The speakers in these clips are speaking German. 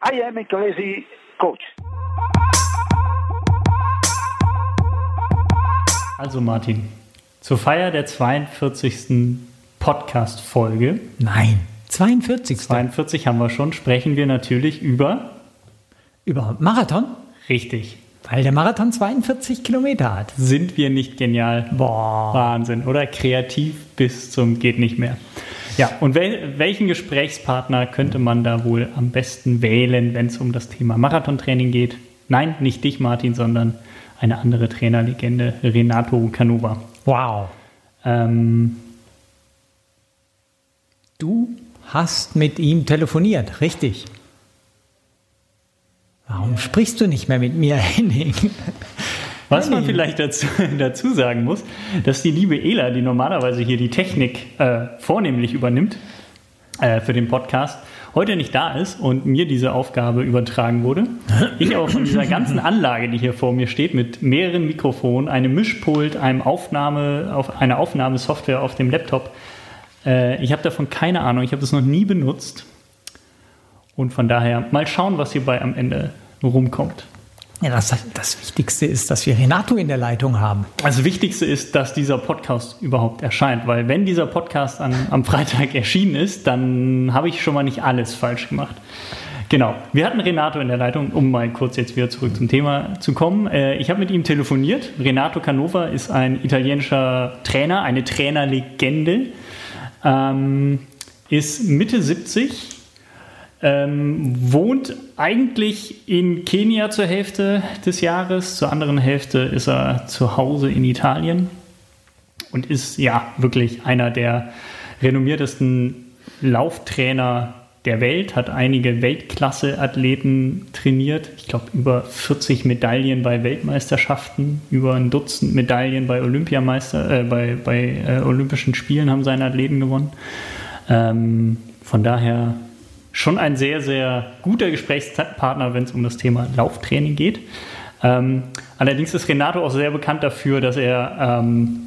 I am a crazy coach. Also Martin, zur Feier der 42. Podcast-Folge. Nein, 42. 42 haben wir schon, sprechen wir natürlich über. Über Marathon? Richtig. Weil der Marathon 42 Kilometer hat. Sind wir nicht genial? Boah. Wahnsinn, oder? Kreativ bis zum geht nicht mehr. Ja, und wel welchen Gesprächspartner könnte man da wohl am besten wählen, wenn es um das Thema Marathontraining geht? Nein, nicht dich, Martin, sondern eine andere Trainerlegende, Renato Canova. Wow. Ähm, du hast mit ihm telefoniert, richtig? Warum sprichst du nicht mehr mit mir, Henning? Was man vielleicht dazu, dazu, sagen muss, dass die liebe Ela, die normalerweise hier die Technik äh, vornehmlich übernimmt äh, für den Podcast, heute nicht da ist und mir diese Aufgabe übertragen wurde. Ich aber von dieser ganzen Anlage, die hier vor mir steht, mit mehreren Mikrofonen, einem Mischpult, einem Aufnahme, auf, einer Aufnahmesoftware auf dem Laptop, äh, ich habe davon keine Ahnung, ich habe das noch nie benutzt. Und von daher mal schauen, was hierbei am Ende rumkommt. Ja, das, das Wichtigste ist, dass wir Renato in der Leitung haben. Das Wichtigste ist, dass dieser Podcast überhaupt erscheint, weil wenn dieser Podcast an, am Freitag erschienen ist, dann habe ich schon mal nicht alles falsch gemacht. Genau. Wir hatten Renato in der Leitung, um mal kurz jetzt wieder zurück zum Thema zu kommen. Äh, ich habe mit ihm telefoniert. Renato Canova ist ein italienischer Trainer, eine Trainerlegende. Ähm, ist Mitte 70, ähm, wohnt eigentlich in Kenia zur Hälfte des Jahres, zur anderen Hälfte ist er zu Hause in Italien und ist ja wirklich einer der renommiertesten Lauftrainer der Welt, hat einige Weltklasse-Athleten trainiert. Ich glaube, über 40 Medaillen bei Weltmeisterschaften, über ein Dutzend Medaillen bei Olympiameister, äh, bei, bei äh, Olympischen Spielen haben seine Athleten gewonnen. Ähm, von daher schon ein sehr, sehr guter Gesprächspartner, wenn es um das Thema Lauftraining geht. Ähm, allerdings ist Renato auch sehr bekannt dafür, dass er ähm,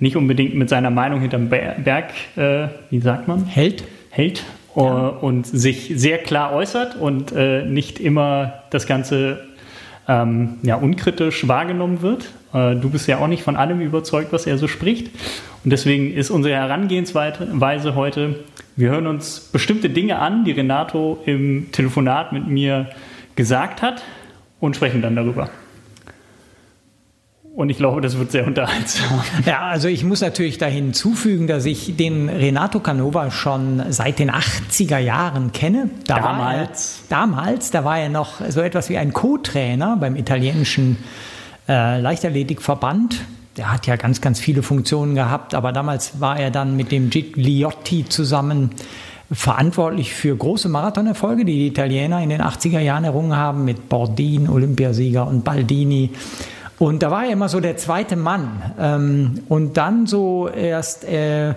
nicht unbedingt mit seiner Meinung hinterm Berg, äh, wie sagt man? Hält. Hält ja. und sich sehr klar äußert und äh, nicht immer das Ganze ähm, ja, unkritisch wahrgenommen wird. Äh, du bist ja auch nicht von allem überzeugt, was er so spricht. Und deswegen ist unsere Herangehensweise heute, wir hören uns bestimmte Dinge an, die Renato im Telefonat mit mir gesagt hat und sprechen dann darüber. Und ich glaube, das wird sehr unterhaltsam. Ja, also ich muss natürlich da hinzufügen, dass ich den Renato Canova schon seit den 80er Jahren kenne. Da damals? Er, damals, da war er noch so etwas wie ein Co-Trainer beim italienischen äh, Leichtathletikverband. Der hat ja ganz, ganz viele Funktionen gehabt, aber damals war er dann mit dem Gigliotti zusammen verantwortlich für große Marathonerfolge, die die Italiener in den 80er Jahren errungen haben, mit Bordin, Olympiasieger und Baldini. Und da war er immer so der zweite Mann. Ähm, und dann so erst äh,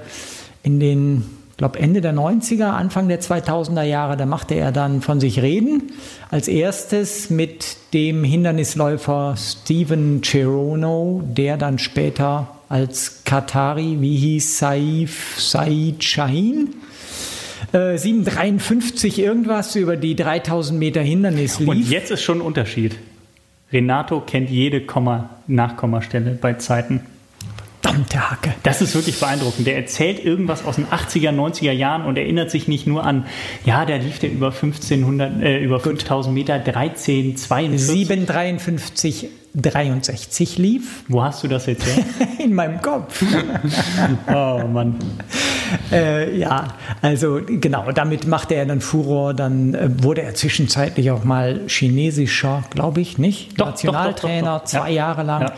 in den, ich glaube Ende der 90er, Anfang der 2000er Jahre, da machte er dann von sich reden. Als erstes mit dem Hindernisläufer Steven Cherono, der dann später als Katari, wie hieß Saif Said Shahin, 753 äh, irgendwas über die 3000 Meter Hindernis lief. Und jetzt ist schon ein Unterschied. Renato kennt jede Komma Nachkommastelle bei Zeiten. Verdammte Hacke. Das ist wirklich beeindruckend. Der erzählt irgendwas aus den 80er, 90er Jahren und erinnert sich nicht nur an, ja, der lief der über 1500, äh, über 5000 Meter, 13, 42. 753, 63 lief. Wo hast du das jetzt her? In meinem Kopf. oh Mann. Äh, ja, also genau, damit machte er dann Furor. Dann äh, wurde er zwischenzeitlich auch mal chinesischer, glaube ich, nicht? Doch, Nationaltrainer, doch, doch, zwei ja. Jahre lang. Ja.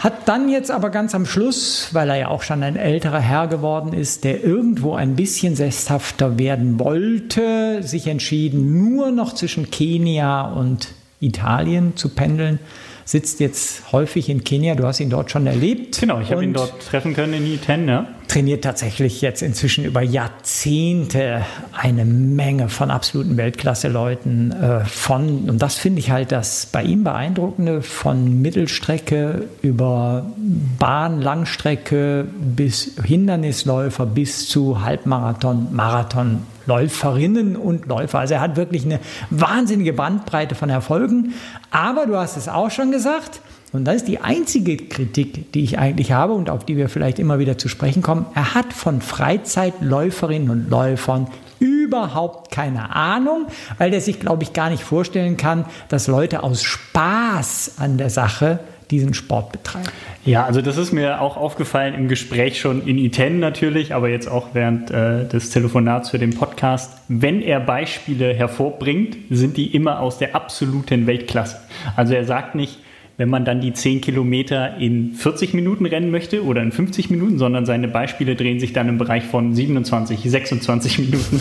Hat dann jetzt aber ganz am Schluss, weil er ja auch schon ein älterer Herr geworden ist, der irgendwo ein bisschen sesshafter werden wollte, sich entschieden, nur noch zwischen Kenia und Italien zu pendeln sitzt jetzt häufig in Kenia. Du hast ihn dort schon erlebt. Genau, ich habe ihn dort treffen können in Iten, ja. Trainiert tatsächlich jetzt inzwischen über Jahrzehnte eine Menge von absoluten Weltklasse-Leuten äh, von, und das finde ich halt das bei ihm beeindruckende, von Mittelstrecke über Bahn, Langstrecke bis Hindernisläufer bis zu Halbmarathon, Marathon Läuferinnen und Läufer. Also er hat wirklich eine wahnsinnige Bandbreite von Erfolgen. Aber du hast es auch schon gesagt, und das ist die einzige Kritik, die ich eigentlich habe und auf die wir vielleicht immer wieder zu sprechen kommen. Er hat von Freizeitläuferinnen und Läufern überhaupt keine Ahnung, weil der sich, glaube ich, gar nicht vorstellen kann, dass Leute aus Spaß an der Sache diesen Sport betreiben. Ja, also das ist mir auch aufgefallen im Gespräch schon in Iten natürlich, aber jetzt auch während äh, des Telefonats für den Podcast. Wenn er Beispiele hervorbringt, sind die immer aus der absoluten Weltklasse. Also er sagt nicht, wenn man dann die 10 Kilometer in 40 Minuten rennen möchte oder in 50 Minuten, sondern seine Beispiele drehen sich dann im Bereich von 27, 26 Minuten.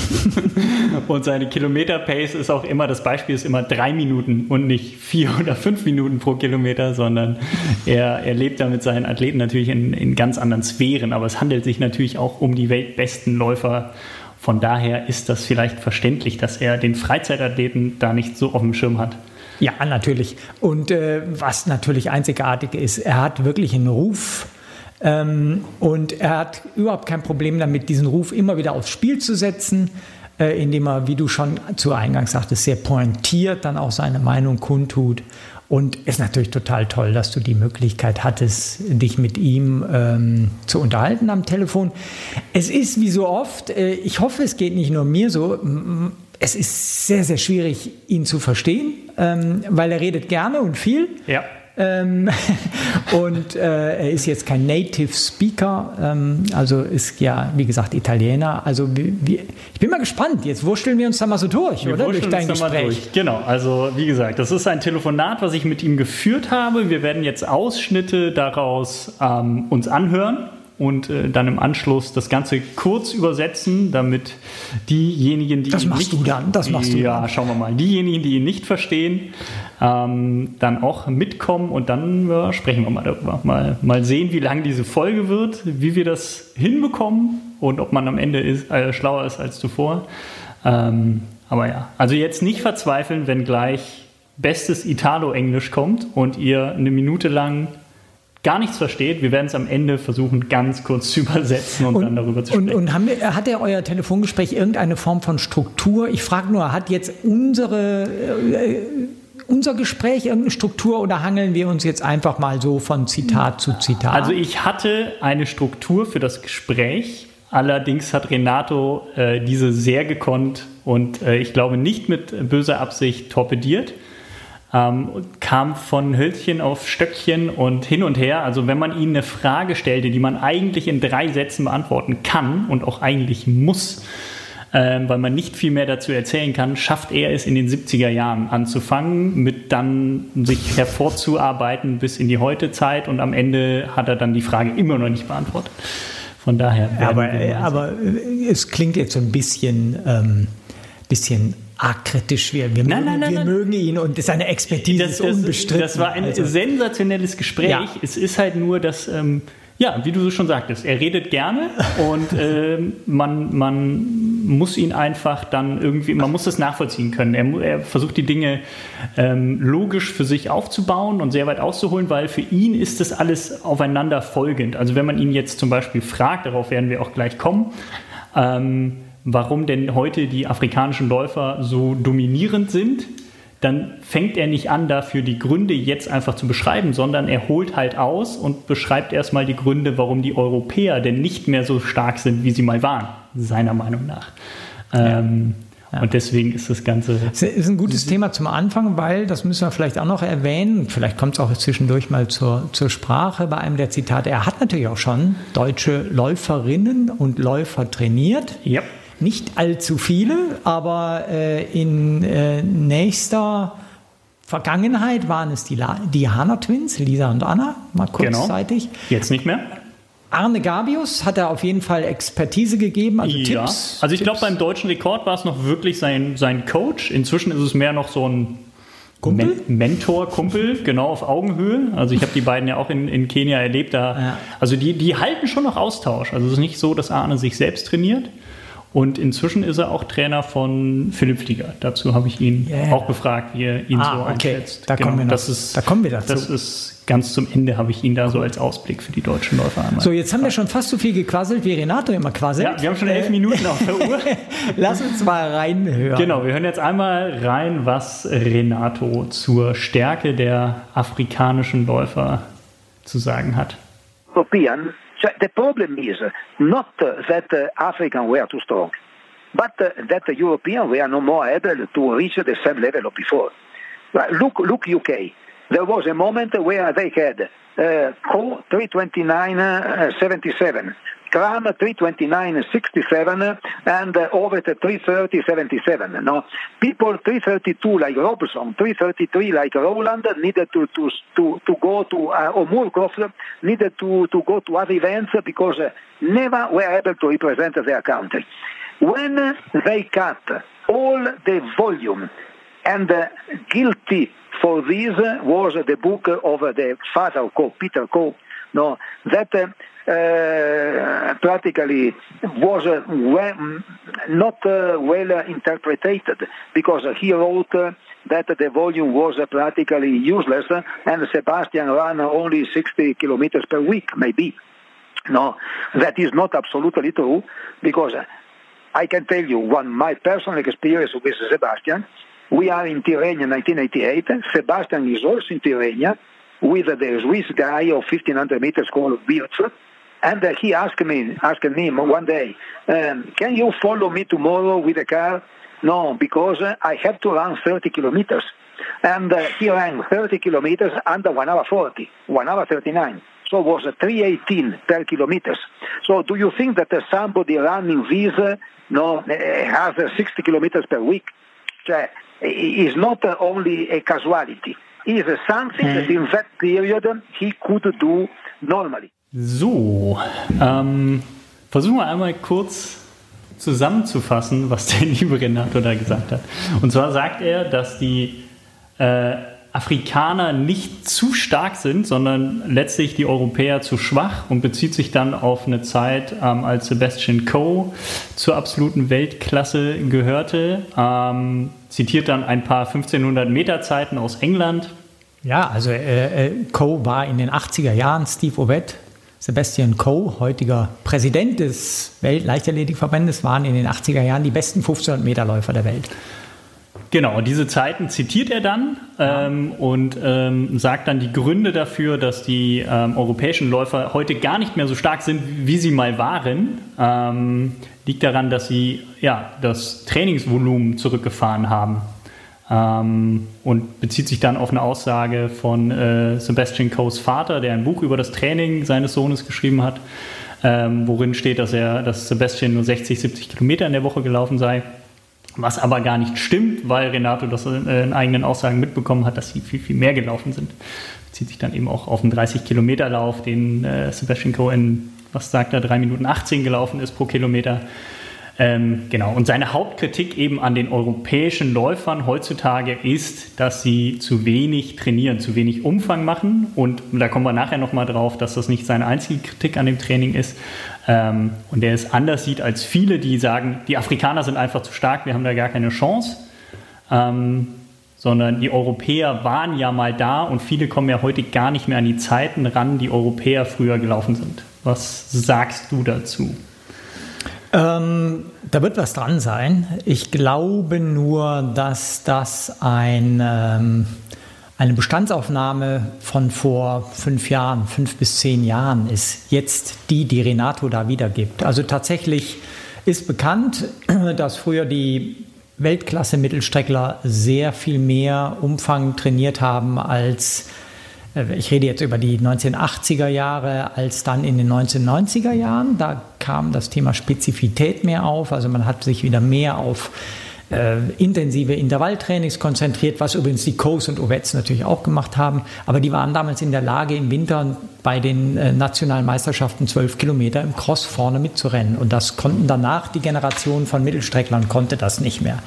und seine Kilometer-Pace ist auch immer, das Beispiel ist immer drei Minuten und nicht vier oder fünf Minuten pro Kilometer, sondern er, er lebt da mit seinen Athleten natürlich in, in ganz anderen Sphären. Aber es handelt sich natürlich auch um die weltbesten Läufer. Von daher ist das vielleicht verständlich, dass er den Freizeitathleten da nicht so auf dem Schirm hat. Ja, natürlich. Und äh, was natürlich einzigartig ist, er hat wirklich einen Ruf. Ähm, und er hat überhaupt kein Problem damit, diesen Ruf immer wieder aufs Spiel zu setzen, äh, indem er, wie du schon zu Eingangs sagtest, sehr pointiert dann auch seine Meinung kundtut. Und ist natürlich total toll, dass du die Möglichkeit hattest, dich mit ihm ähm, zu unterhalten am Telefon. Es ist wie so oft, äh, ich hoffe, es geht nicht nur mir so, es ist sehr, sehr schwierig, ihn zu verstehen, ähm, weil er redet gerne und viel. Ja. Ähm, und äh, er ist jetzt kein Native Speaker, ähm, also ist ja, wie gesagt, Italiener. Also wie, wie, ich bin mal gespannt. Jetzt wursteln wir uns da mal so durch, wir oder? Durch dein Gespräch. Durch. Genau, also wie gesagt, das ist ein Telefonat, was ich mit ihm geführt habe. Wir werden jetzt Ausschnitte daraus ähm, uns anhören und äh, dann im Anschluss das Ganze kurz übersetzen, damit diejenigen, die das machst nicht, du dann, das machst du ja, dann. schauen wir mal, diejenigen, die ihn nicht verstehen, ähm, dann auch mitkommen und dann ja, sprechen wir mal darüber. Mal, mal sehen, wie lang diese Folge wird, wie wir das hinbekommen und ob man am Ende ist, äh, schlauer ist als zuvor. Ähm, aber ja, also jetzt nicht verzweifeln, wenn gleich bestes Italo-Englisch kommt und ihr eine Minute lang gar nichts versteht. Wir werden es am Ende versuchen, ganz kurz zu übersetzen und, und dann darüber zu sprechen. Und, und wir, hat er euer Telefongespräch irgendeine Form von Struktur? Ich frage nur, hat jetzt unsere, äh, unser Gespräch irgendeine Struktur oder hangeln wir uns jetzt einfach mal so von Zitat zu Zitat? Also ich hatte eine Struktur für das Gespräch. Allerdings hat Renato äh, diese sehr gekonnt und äh, ich glaube nicht mit böser Absicht torpediert ähm, kam von Hölzchen auf Stöckchen und hin und her. Also wenn man ihnen eine Frage stellte, die man eigentlich in drei Sätzen beantworten kann und auch eigentlich muss, ähm, weil man nicht viel mehr dazu erzählen kann, schafft er es in den 70er Jahren anzufangen, mit dann sich hervorzuarbeiten bis in die Heutezeit und am Ende hat er dann die Frage immer noch nicht beantwortet. Von daher. Aber, aber es klingt jetzt so ein bisschen, ähm, bisschen arg kritisch. Wir, wir, nein, mögen, nein, wir nein, mögen ihn und seine Expertise das, ist unbestritten. Das war ein also. sensationelles Gespräch. Ja. Es ist halt nur, dass, ähm, ja, wie du schon sagtest, er redet gerne und ähm, man, man muss ihn einfach dann irgendwie, man muss das nachvollziehen können. Er, er versucht die Dinge ähm, logisch für sich aufzubauen und sehr weit auszuholen, weil für ihn ist das alles aufeinander folgend. Also wenn man ihn jetzt zum Beispiel fragt, darauf werden wir auch gleich kommen, ähm, warum denn heute die afrikanischen Läufer so dominierend sind, dann fängt er nicht an, dafür die Gründe jetzt einfach zu beschreiben, sondern er holt halt aus und beschreibt erstmal die Gründe, warum die Europäer denn nicht mehr so stark sind, wie sie mal waren, seiner Meinung nach. Ja. Ähm, ja. Und deswegen ist das Ganze. Das ist ein gutes Thema zum Anfang, weil, das müssen wir vielleicht auch noch erwähnen, vielleicht kommt es auch zwischendurch mal zur, zur Sprache bei einem der Zitate. Er hat natürlich auch schon deutsche Läuferinnen und Läufer trainiert. Ja. Nicht allzu viele, aber äh, in äh, nächster Vergangenheit waren es die, La die Hanna Twins, Lisa und Anna, mal kurzzeitig. Genau. Jetzt nicht mehr. Arne Gabius hat er auf jeden Fall Expertise gegeben, also ja. Tipps. Also ich glaube, beim deutschen Rekord war es noch wirklich sein, sein Coach. Inzwischen ist es mehr noch so ein Kumpel? Men Mentor, Kumpel, genau auf Augenhöhe. Also ich habe die beiden ja auch in, in Kenia erlebt. Da, Ja. Also die, die halten schon noch Austausch. Also es ist nicht so, dass Arne sich selbst trainiert. Und inzwischen ist er auch Trainer von Philipp Flieger. Dazu habe ich ihn yeah. auch gefragt, wie er ihn ah, so okay. einschätzt. Da, genau, kommen wir noch, das ist, da kommen wir dazu. Das ist ganz zum Ende, habe ich ihn da so als Ausblick für die deutschen Läufer einmal. So, jetzt haben wir schon fast so viel gequasselt, wie Renato immer quasselt. Ja, wir haben schon elf Minuten auf der Uhr. Lass uns mal reinhören. Genau, wir hören jetzt einmal rein, was Renato zur Stärke der afrikanischen Läufer zu sagen hat. European So the problem is not that African were too strong, but that the Europeans were no more able to reach the same level of before. Look, look UK. There was a moment where they had uh, 329.77, Kram 329.67 and uh, Ovet 330.77. No, people 332 like Robson, 333 like Roland needed to to to, to go to uh, or needed to to go to other events because uh, never were able to represent their country. When they cut all the volume and uh, guilty for this was the book of the father of Peter Coe, no, that uh, uh, practically was uh, well, not uh, well interpreted because he wrote that the volume was practically useless and Sebastian ran only 60 kilometers per week, maybe. No, that is not absolutely true because I can tell you one my personal experience with Sebastian. We are in Tirrenia 1988. Sebastian is also in Tirrenia with the Swiss guy of 1500 meters called Wirtz. And uh, he asked me, asked me one day, um, can you follow me tomorrow with a car? No, because uh, I have to run 30 kilometers. And uh, he ran 30 kilometers under 1 hour 40, 1 hour 39. So it was 318 per kilometers. So do you think that somebody running this uh, no, uh, has 60 kilometers per week? is not only a casualty. It is something mm. that in that period he could do normally. So, ähm, versuchen wir einmal kurz zusammenzufassen, was der liebe Renato da gesagt hat. Und zwar sagt er, dass die äh, Afrikaner nicht zu stark sind, sondern letztlich die Europäer zu schwach und bezieht sich dann auf eine Zeit, ähm, als Sebastian Coe zur absoluten Weltklasse gehörte. Ähm, zitiert dann ein paar 1500 Meter Zeiten aus England. Ja, also äh, äh Coe war in den 80er Jahren Steve Ovett Sebastian Coe, heutiger Präsident des Weltleichtathletikverbandes, waren in den 80er Jahren die besten 1500 Meter Läufer der Welt. Genau, diese Zeiten zitiert er dann ja. ähm, und ähm, sagt dann die Gründe dafür, dass die ähm, europäischen Läufer heute gar nicht mehr so stark sind, wie sie mal waren. Ähm, liegt daran, dass sie ja, das Trainingsvolumen zurückgefahren haben ähm, und bezieht sich dann auf eine Aussage von äh, Sebastian Coes Vater, der ein Buch über das Training seines Sohnes geschrieben hat, ähm, worin steht, dass er, dass Sebastian nur 60, 70 Kilometer in der Woche gelaufen sei. Was aber gar nicht stimmt, weil Renato das in eigenen Aussagen mitbekommen hat, dass sie viel, viel mehr gelaufen sind. Bezieht sich dann eben auch auf einen 30-Kilometer-Lauf, den äh, Sebastian Coe in, was sagt er, 3 Minuten 18 gelaufen ist pro Kilometer. Ähm, genau, und seine Hauptkritik eben an den europäischen Läufern heutzutage ist, dass sie zu wenig trainieren, zu wenig Umfang machen. Und da kommen wir nachher nochmal drauf, dass das nicht seine einzige Kritik an dem Training ist. Ähm, und der es anders sieht als viele, die sagen, die Afrikaner sind einfach zu stark, wir haben da gar keine Chance. Ähm, sondern die Europäer waren ja mal da und viele kommen ja heute gar nicht mehr an die Zeiten ran, die Europäer früher gelaufen sind. Was sagst du dazu? Ähm, da wird was dran sein. Ich glaube nur, dass das ein, ähm, eine Bestandsaufnahme von vor fünf Jahren, fünf bis zehn Jahren ist. Jetzt die, die Renato da wiedergibt. Also tatsächlich ist bekannt, dass früher die Weltklasse-Mittelstreckler sehr viel mehr Umfang trainiert haben als ich rede jetzt über die 1980er Jahre als dann in den 1990er Jahren. Da kam das Thema Spezifität mehr auf. Also man hat sich wieder mehr auf äh, intensive Intervalltrainings konzentriert, was übrigens die Coes und Ovets natürlich auch gemacht haben. Aber die waren damals in der Lage, im Winter bei den äh, nationalen Meisterschaften zwölf Kilometer im Cross vorne mitzurennen. Und das konnten danach die Generation von Mittelstrecklern konnte das nicht mehr.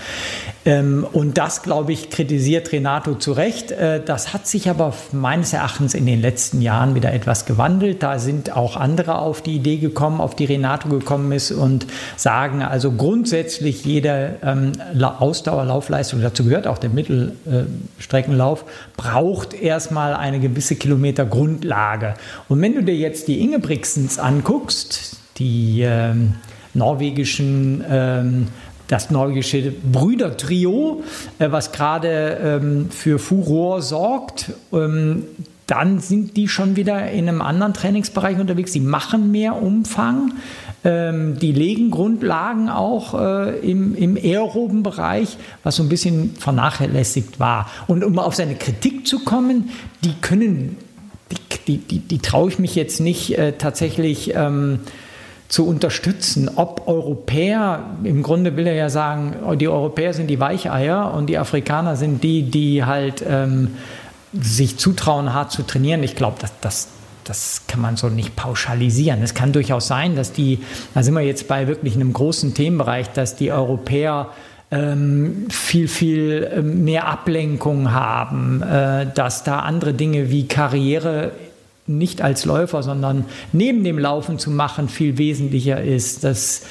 Ähm, und das, glaube ich, kritisiert Renato zu Recht. Äh, das hat sich aber meines Erachtens in den letzten Jahren wieder etwas gewandelt. Da sind auch andere auf die Idee gekommen, auf die Renato gekommen ist und sagen also grundsätzlich jede ähm, Ausdauerlaufleistung, dazu gehört auch der Mittelstreckenlauf, braucht erstmal eine gewisse Kilometergrundlage. Und wenn du dir jetzt die Ingebrigtsens anguckst, die ähm, norwegischen ähm, das norwegische Brüdertrio, äh, was gerade ähm, für Furor sorgt. Ähm, dann sind die schon wieder in einem anderen Trainingsbereich unterwegs. Die machen mehr Umfang. Ähm, die legen Grundlagen auch äh, im, im aeroben Bereich, was so ein bisschen vernachlässigt war. Und um auf seine Kritik zu kommen, die können, die, die, die, die traue ich mich jetzt nicht äh, tatsächlich ähm, zu unterstützen. Ob Europäer, im Grunde will er ja sagen, die Europäer sind die Weicheier und die Afrikaner sind die, die halt ähm, sich zutrauen, hart zu trainieren. Ich glaube, das, das, das kann man so nicht pauschalisieren. Es kann durchaus sein, dass die, da sind wir jetzt bei wirklich einem großen Themenbereich, dass die Europäer ähm, viel, viel ähm, mehr Ablenkung haben, äh, dass da andere Dinge wie Karriere nicht als Läufer, sondern neben dem Laufen zu machen, viel wesentlicher ist, dass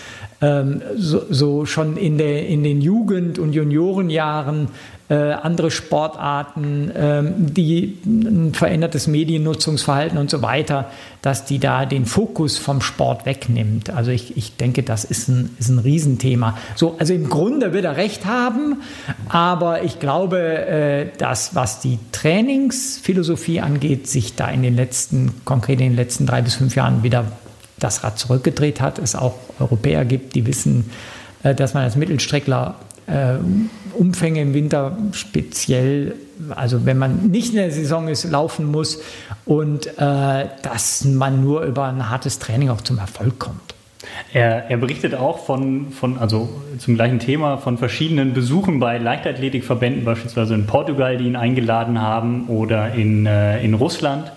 ähm, so, so, schon in, der, in den Jugend- und Juniorenjahren äh, andere Sportarten, ähm, die ein verändertes Mediennutzungsverhalten und so weiter, dass die da den Fokus vom Sport wegnimmt. Also ich, ich denke, das ist ein, ist ein Riesenthema. So, also im Grunde wird er recht haben, aber ich glaube, äh, dass was die Trainingsphilosophie angeht, sich da in den letzten, konkret in den letzten drei bis fünf Jahren wieder das Rad zurückgedreht hat. Es auch Europäer gibt, die wissen, äh, dass man als Mittelstreckler Umfänge im Winter speziell, also wenn man nicht in der Saison ist, laufen muss und äh, dass man nur über ein hartes Training auch zum Erfolg kommt. Er, er, berichtet auch von, von, also zum gleichen Thema, von verschiedenen Besuchen bei Leichtathletikverbänden, beispielsweise in Portugal, die ihn eingeladen haben, oder in, äh, in Russland,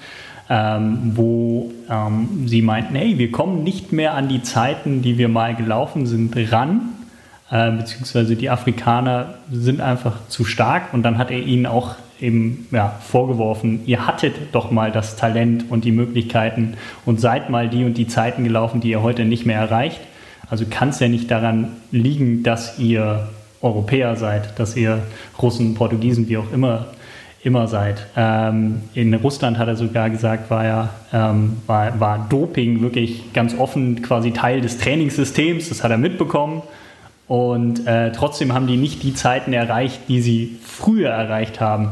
ähm, wo ähm, sie meinten, hey, wir kommen nicht mehr an die Zeiten, die wir mal gelaufen sind, ran äh, beziehungsweise die Afrikaner sind einfach zu stark und dann hat er ihnen auch eben ja, vorgeworfen, ihr hattet doch mal das Talent und die Möglichkeiten und seid mal die und die Zeiten gelaufen, die ihr heute nicht mehr erreicht. Also kann es ja nicht daran liegen, dass ihr Europäer seid, dass ihr Russen, Portugiesen, wie auch immer, immer seid. Ähm, in Russland hat er sogar gesagt, war ja ähm, war, war Doping wirklich ganz offen quasi Teil des Trainingssystems. Das hat er mitbekommen und äh, trotzdem haben die nicht die Zeiten erreicht, die sie früher erreicht haben.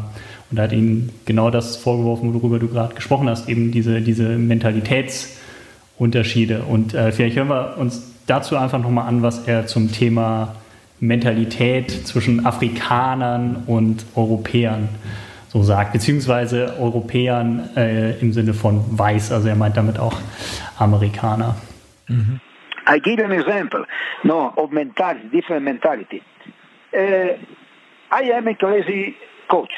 Und da hat ihnen genau das vorgeworfen, worüber du gerade gesprochen hast, eben diese, diese Mentalitätsunterschiede. Und äh, vielleicht hören wir uns dazu einfach nochmal an, was er zum Thema Mentalität zwischen Afrikanern und Europäern so sagt, beziehungsweise Europäern äh, im Sinne von weiß, also er meint damit auch Amerikaner. Mhm. I give you an example no, of mentality, different mentality. Uh, I am a crazy coach,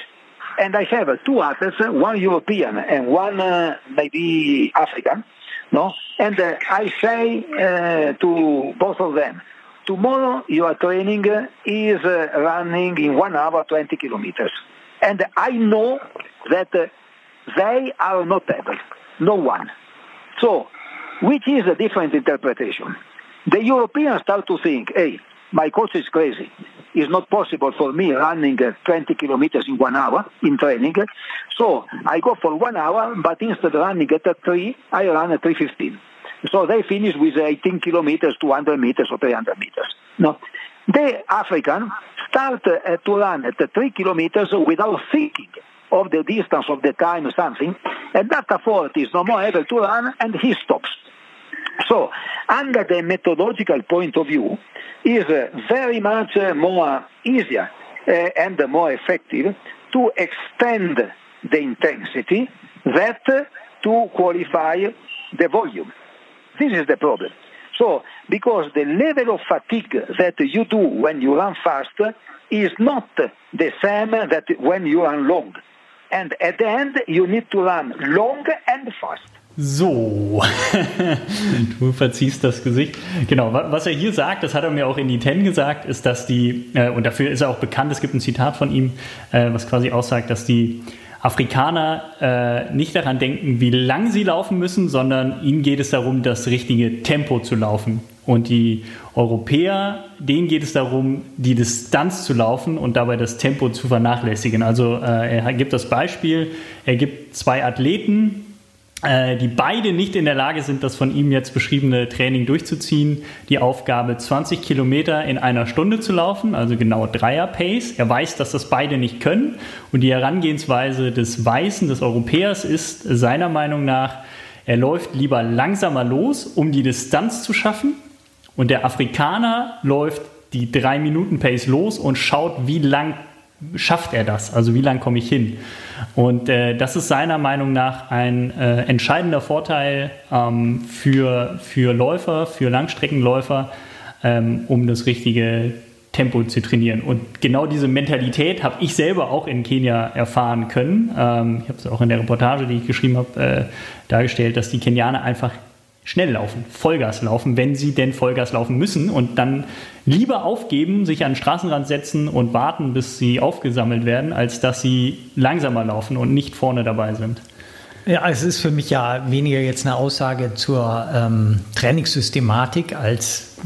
and I have two athletes, one European and one uh, maybe African. No, and uh, I say uh, to both of them, tomorrow your training is uh, running in one hour 20 kilometers, and I know that uh, they are not able, no one. So which is a different interpretation. The Europeans start to think, hey, my coach is crazy. It's not possible for me running uh, 20 kilometers in one hour in training. So I go for one hour, but instead of running at 3, I run at 3.15. So they finish with 18 kilometers, 200 meters or 300 meters. No. The African start uh, to run at 3 kilometers without thinking of the distance, of the time, something, and that 40 is no more able to run, and he stops. So, under the methodological point of view, is uh, very much uh, more easier uh, and more effective to extend the intensity that to qualify the volume. This is the problem. So, because the level of fatigue that you do when you run fast is not the same that when you run long. And at the end, you need to run long and fast. So, du verziehst das Gesicht. Genau, was er hier sagt, das hat er mir auch in die Ten gesagt, ist, dass die, äh, und dafür ist er auch bekannt, es gibt ein Zitat von ihm, äh, was quasi aussagt, dass die Afrikaner äh, nicht daran denken, wie lang sie laufen müssen, sondern ihnen geht es darum, das richtige Tempo zu laufen. Und die Europäer, denen geht es darum, die Distanz zu laufen und dabei das Tempo zu vernachlässigen. Also äh, er gibt das Beispiel, er gibt zwei Athleten, äh, die beide nicht in der Lage sind, das von ihm jetzt beschriebene Training durchzuziehen, die Aufgabe 20 Kilometer in einer Stunde zu laufen, also genau Dreier-Pace. Er weiß, dass das beide nicht können und die Herangehensweise des Weißen, des Europäers ist seiner Meinung nach, er läuft lieber langsamer los, um die Distanz zu schaffen und der Afrikaner läuft die 3-Minuten-Pace los und schaut, wie lang schafft er das, also wie lang komme ich hin. Und äh, das ist seiner Meinung nach ein äh, entscheidender Vorteil ähm, für, für Läufer, für Langstreckenläufer, ähm, um das richtige Tempo zu trainieren. Und genau diese Mentalität habe ich selber auch in Kenia erfahren können. Ähm, ich habe es auch in der Reportage, die ich geschrieben habe, äh, dargestellt, dass die Kenianer einfach schnell laufen, Vollgas laufen, wenn sie denn Vollgas laufen müssen und dann lieber aufgeben, sich an den Straßenrand setzen und warten, bis sie aufgesammelt werden, als dass sie langsamer laufen und nicht vorne dabei sind. Ja, es ist für mich ja weniger jetzt eine Aussage zur ähm, Trainingssystematik als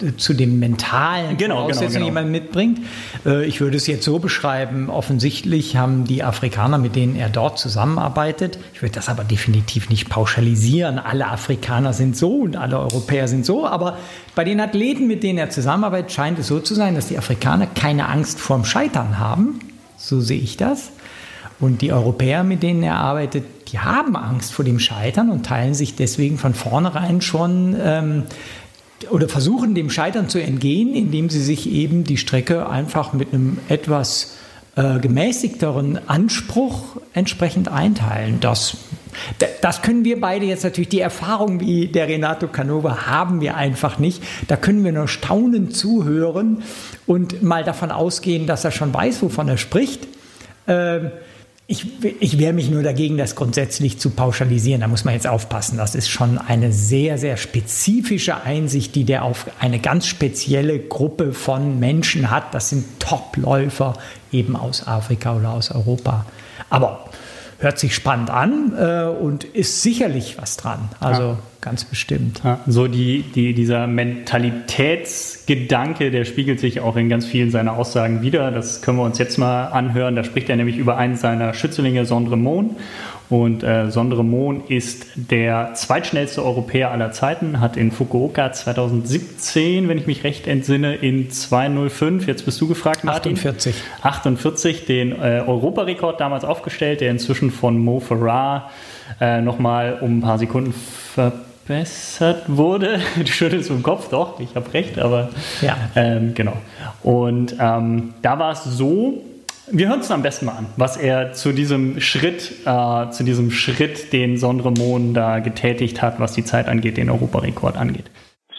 äh, zu den mentalen genau, Voraussetzungen, genau, genau. die man mitbringt. Äh, ich würde es jetzt so beschreiben, offensichtlich haben die Afrikaner, mit denen er dort zusammenarbeitet, ich würde das aber definitiv nicht pauschalisieren, alle Afrikaner sind so und alle Europäer sind so, aber bei den Athleten, mit denen er zusammenarbeitet, scheint es so zu sein, dass die Afrikaner keine Angst vorm Scheitern haben, so sehe ich das. Und die Europäer, mit denen er arbeitet, die haben Angst vor dem Scheitern und teilen sich deswegen von vornherein schon ähm, oder versuchen dem Scheitern zu entgehen, indem sie sich eben die Strecke einfach mit einem etwas äh, gemäßigteren Anspruch entsprechend einteilen. Das, das können wir beide jetzt natürlich, die Erfahrung wie der Renato Canova haben wir einfach nicht. Da können wir nur staunend zuhören und mal davon ausgehen, dass er schon weiß, wovon er spricht. Ähm, ich, ich wehre mich nur dagegen, das grundsätzlich zu pauschalisieren. Da muss man jetzt aufpassen. Das ist schon eine sehr, sehr spezifische Einsicht, die der auf eine ganz spezielle Gruppe von Menschen hat. Das sind Topläufer eben aus Afrika oder aus Europa. Aber hört sich spannend an äh, und ist sicherlich was dran. Also ja. ganz bestimmt. Ja, so die, die, dieser Mentalitätsgedanke, der spiegelt sich auch in ganz vielen seiner Aussagen wieder. Das können wir uns jetzt mal anhören. Da spricht er nämlich über einen seiner Schützlinge, Sondremon. Und äh, Sondremon ist der zweitschnellste Europäer aller Zeiten, hat in Fukuoka 2017, wenn ich mich recht entsinne, in 2.05, jetzt bist du gefragt, Martin. 48. 48 den äh, Europarekord damals aufgestellt, der inzwischen von Mo Farah äh, nochmal um ein paar Sekunden verbessert wurde. Du schüttelst im Kopf, doch, ich habe recht, aber ja. Ähm, genau. Und ähm, da war es so, wir hören es am besten mal an, was er zu diesem Schritt, äh, zu diesem Schritt, den Sondre Mohn da getätigt hat, was die Zeit angeht, den Europarekord angeht.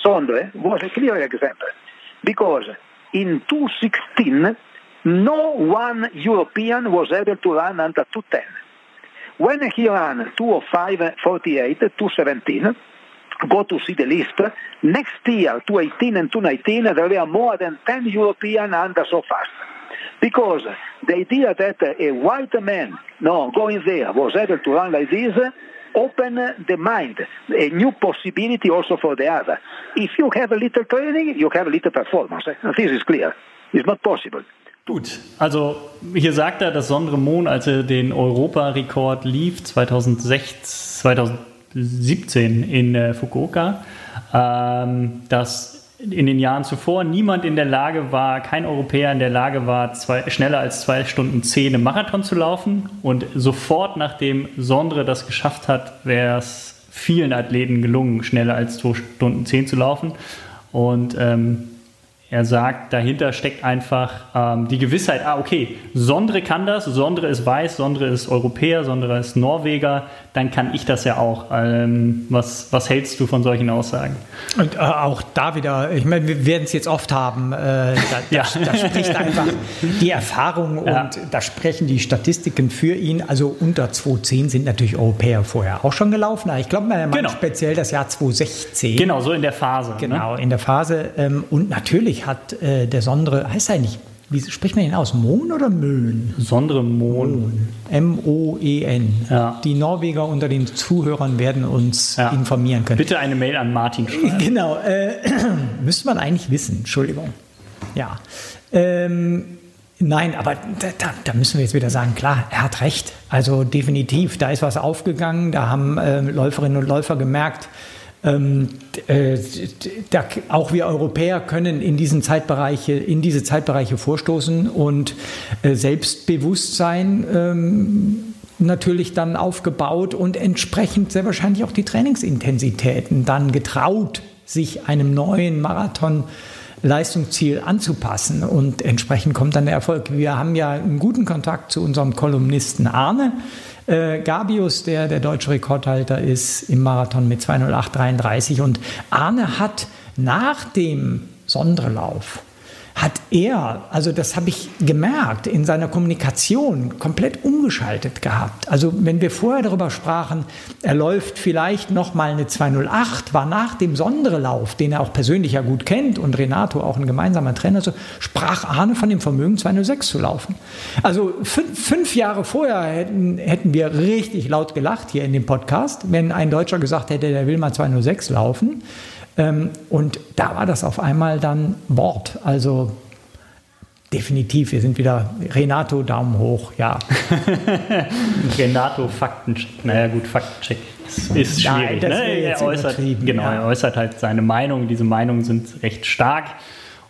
Sondre was a clear example because in 2016 no one European was able to run under 210. When he ran 205, 48, 217, go to see the list. Next year, 218 and 219, there were more than 10 European under so fast. Because the idea that a white man no, going there was able to run like this open the mind, a new possibility also for the other. If you have a little training, you have a little performance. This is clear. It's not possible. Gut, also hier sagt er, dass Sondre Mohn, als er den Europarekord lief, 2016, 2017 in äh, Fukuoka, ähm, dass in den Jahren zuvor niemand in der Lage war, kein Europäer in der Lage war, zwei, schneller als zwei Stunden zehn im Marathon zu laufen. Und sofort nachdem Sondre das geschafft hat, wäre es vielen Athleten gelungen, schneller als zwei Stunden zehn zu laufen. Und ähm, Er sagt, dahinter steckt einfach ähm, die Gewissheit, ah, okay, Sondre kann das, Sondre ist weiß, Sondre ist Europäer, Sondre ist Norweger, dann kann ich das ja auch. Ähm, was, was hältst du von solchen Aussagen? Und äh, auch da wieder, ich meine, wir werden es jetzt oft haben, äh, da, ja. da, da, spricht einfach die Erfahrung ja. und da sprechen die Statistiken für ihn. Also unter 2010 sind natürlich Europäer vorher auch schon gelaufen. Ich glaube, man genau. speziell das Jahr 2016. Genau, so in der Phase. Ne? Genau, ne? in der Phase. Ähm, und natürlich hat äh, der Sondre, heißt er nicht, wie spricht man ihn aus? Mohn oder Möhn? Sondre Mohn. M-O-E-N. Ja. Die Norweger unter den Zuhörern werden uns ja. informieren können. Bitte eine Mail an Martin schreiben. Genau. Äh, müsste man eigentlich wissen. Entschuldigung. Ja. Ähm, Nein, aber da, da, müssen wir jetzt wieder sagen, klar, er hat recht. Also definitiv, da ist was aufgegangen, da haben äh, Läuferinnen und Läufer gemerkt, ähm, äh, da, auch wir Europäer können in, diesen Zeitbereiche, in diese Zeitbereiche vorstoßen und äh, Selbstbewusstsein ähm, natürlich dann aufgebaut und entsprechend sehr wahrscheinlich auch die Trainingsintensitäten dann getraut, sich einem neuen Marathon Leistungsziel anzupassen. Und entsprechend kommt dann der Erfolg. Wir haben ja einen guten Kontakt zu unserem Kolumnisten Arne, äh, Gabius, der der deutsche Rekordhalter ist im Marathon mit 208,33 und Arne hat nach dem Sonderlauf hat er, also das habe ich gemerkt, in seiner Kommunikation komplett umgeschaltet gehabt. Also wenn wir vorher darüber sprachen, er läuft vielleicht noch mal eine 208, war nach dem Sonderlauf, den er auch persönlich ja gut kennt und Renato auch ein gemeinsamer Trainer, so sprach Arne von dem Vermögen 206 zu laufen. Also fünf, fünf Jahre vorher hätten, hätten wir richtig laut gelacht hier in dem Podcast, wenn ein Deutscher gesagt hätte, der will mal 206 laufen. Ähm, und da war das auf einmal dann Wort. Also definitiv, wir sind wieder Renato Daumen hoch, ja. Renato Faktencheck. Naja gut, Faktencheck ist, schwierig. Nein, ne? er, äußert, genau, ja. er äußert halt seine Meinung. Diese Meinungen sind recht stark.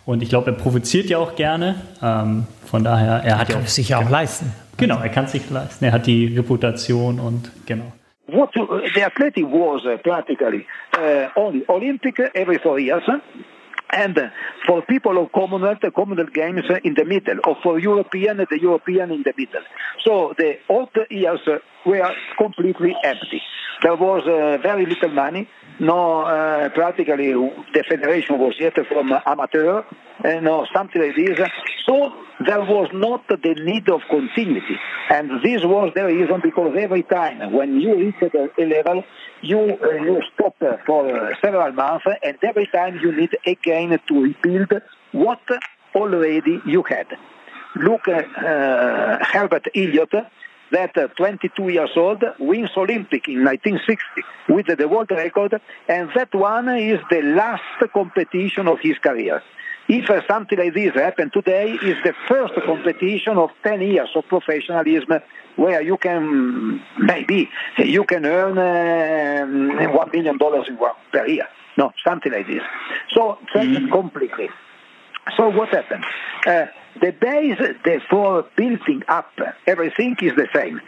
Und ich glaube, er provoziert ja auch gerne. Ähm, von daher, er hat er ja auch, sich ja auch leisten. Genau, er kann es sich leisten. Er hat die Reputation und genau. What the athletic was uh, practically uh, only Olympic every four years. And for people of Commonwealth, the Commonwealth Games in the middle, or for European, the European in the middle. So the old years were completely empty. There was uh, very little money. No, uh, practically the federation was yet from amateur, and no, something like this. So there was not the need of continuity. And this was the reason because every time when you reach a level, you, uh, you stop for several months, and every time you need again to rebuild what already you had. Look uh, Herbert Elliott, that uh, 22 years old wins Olympic in 1960 with the world record, and that one is the last competition of his career. If uh, something like this happened today, is the first competition of 10 years of professionalism where you can maybe you can earn uh, one million dollars in one, per year. No, something like this. So mm-hmm. completely. So what happened? Uh, the base for building up everything is the same.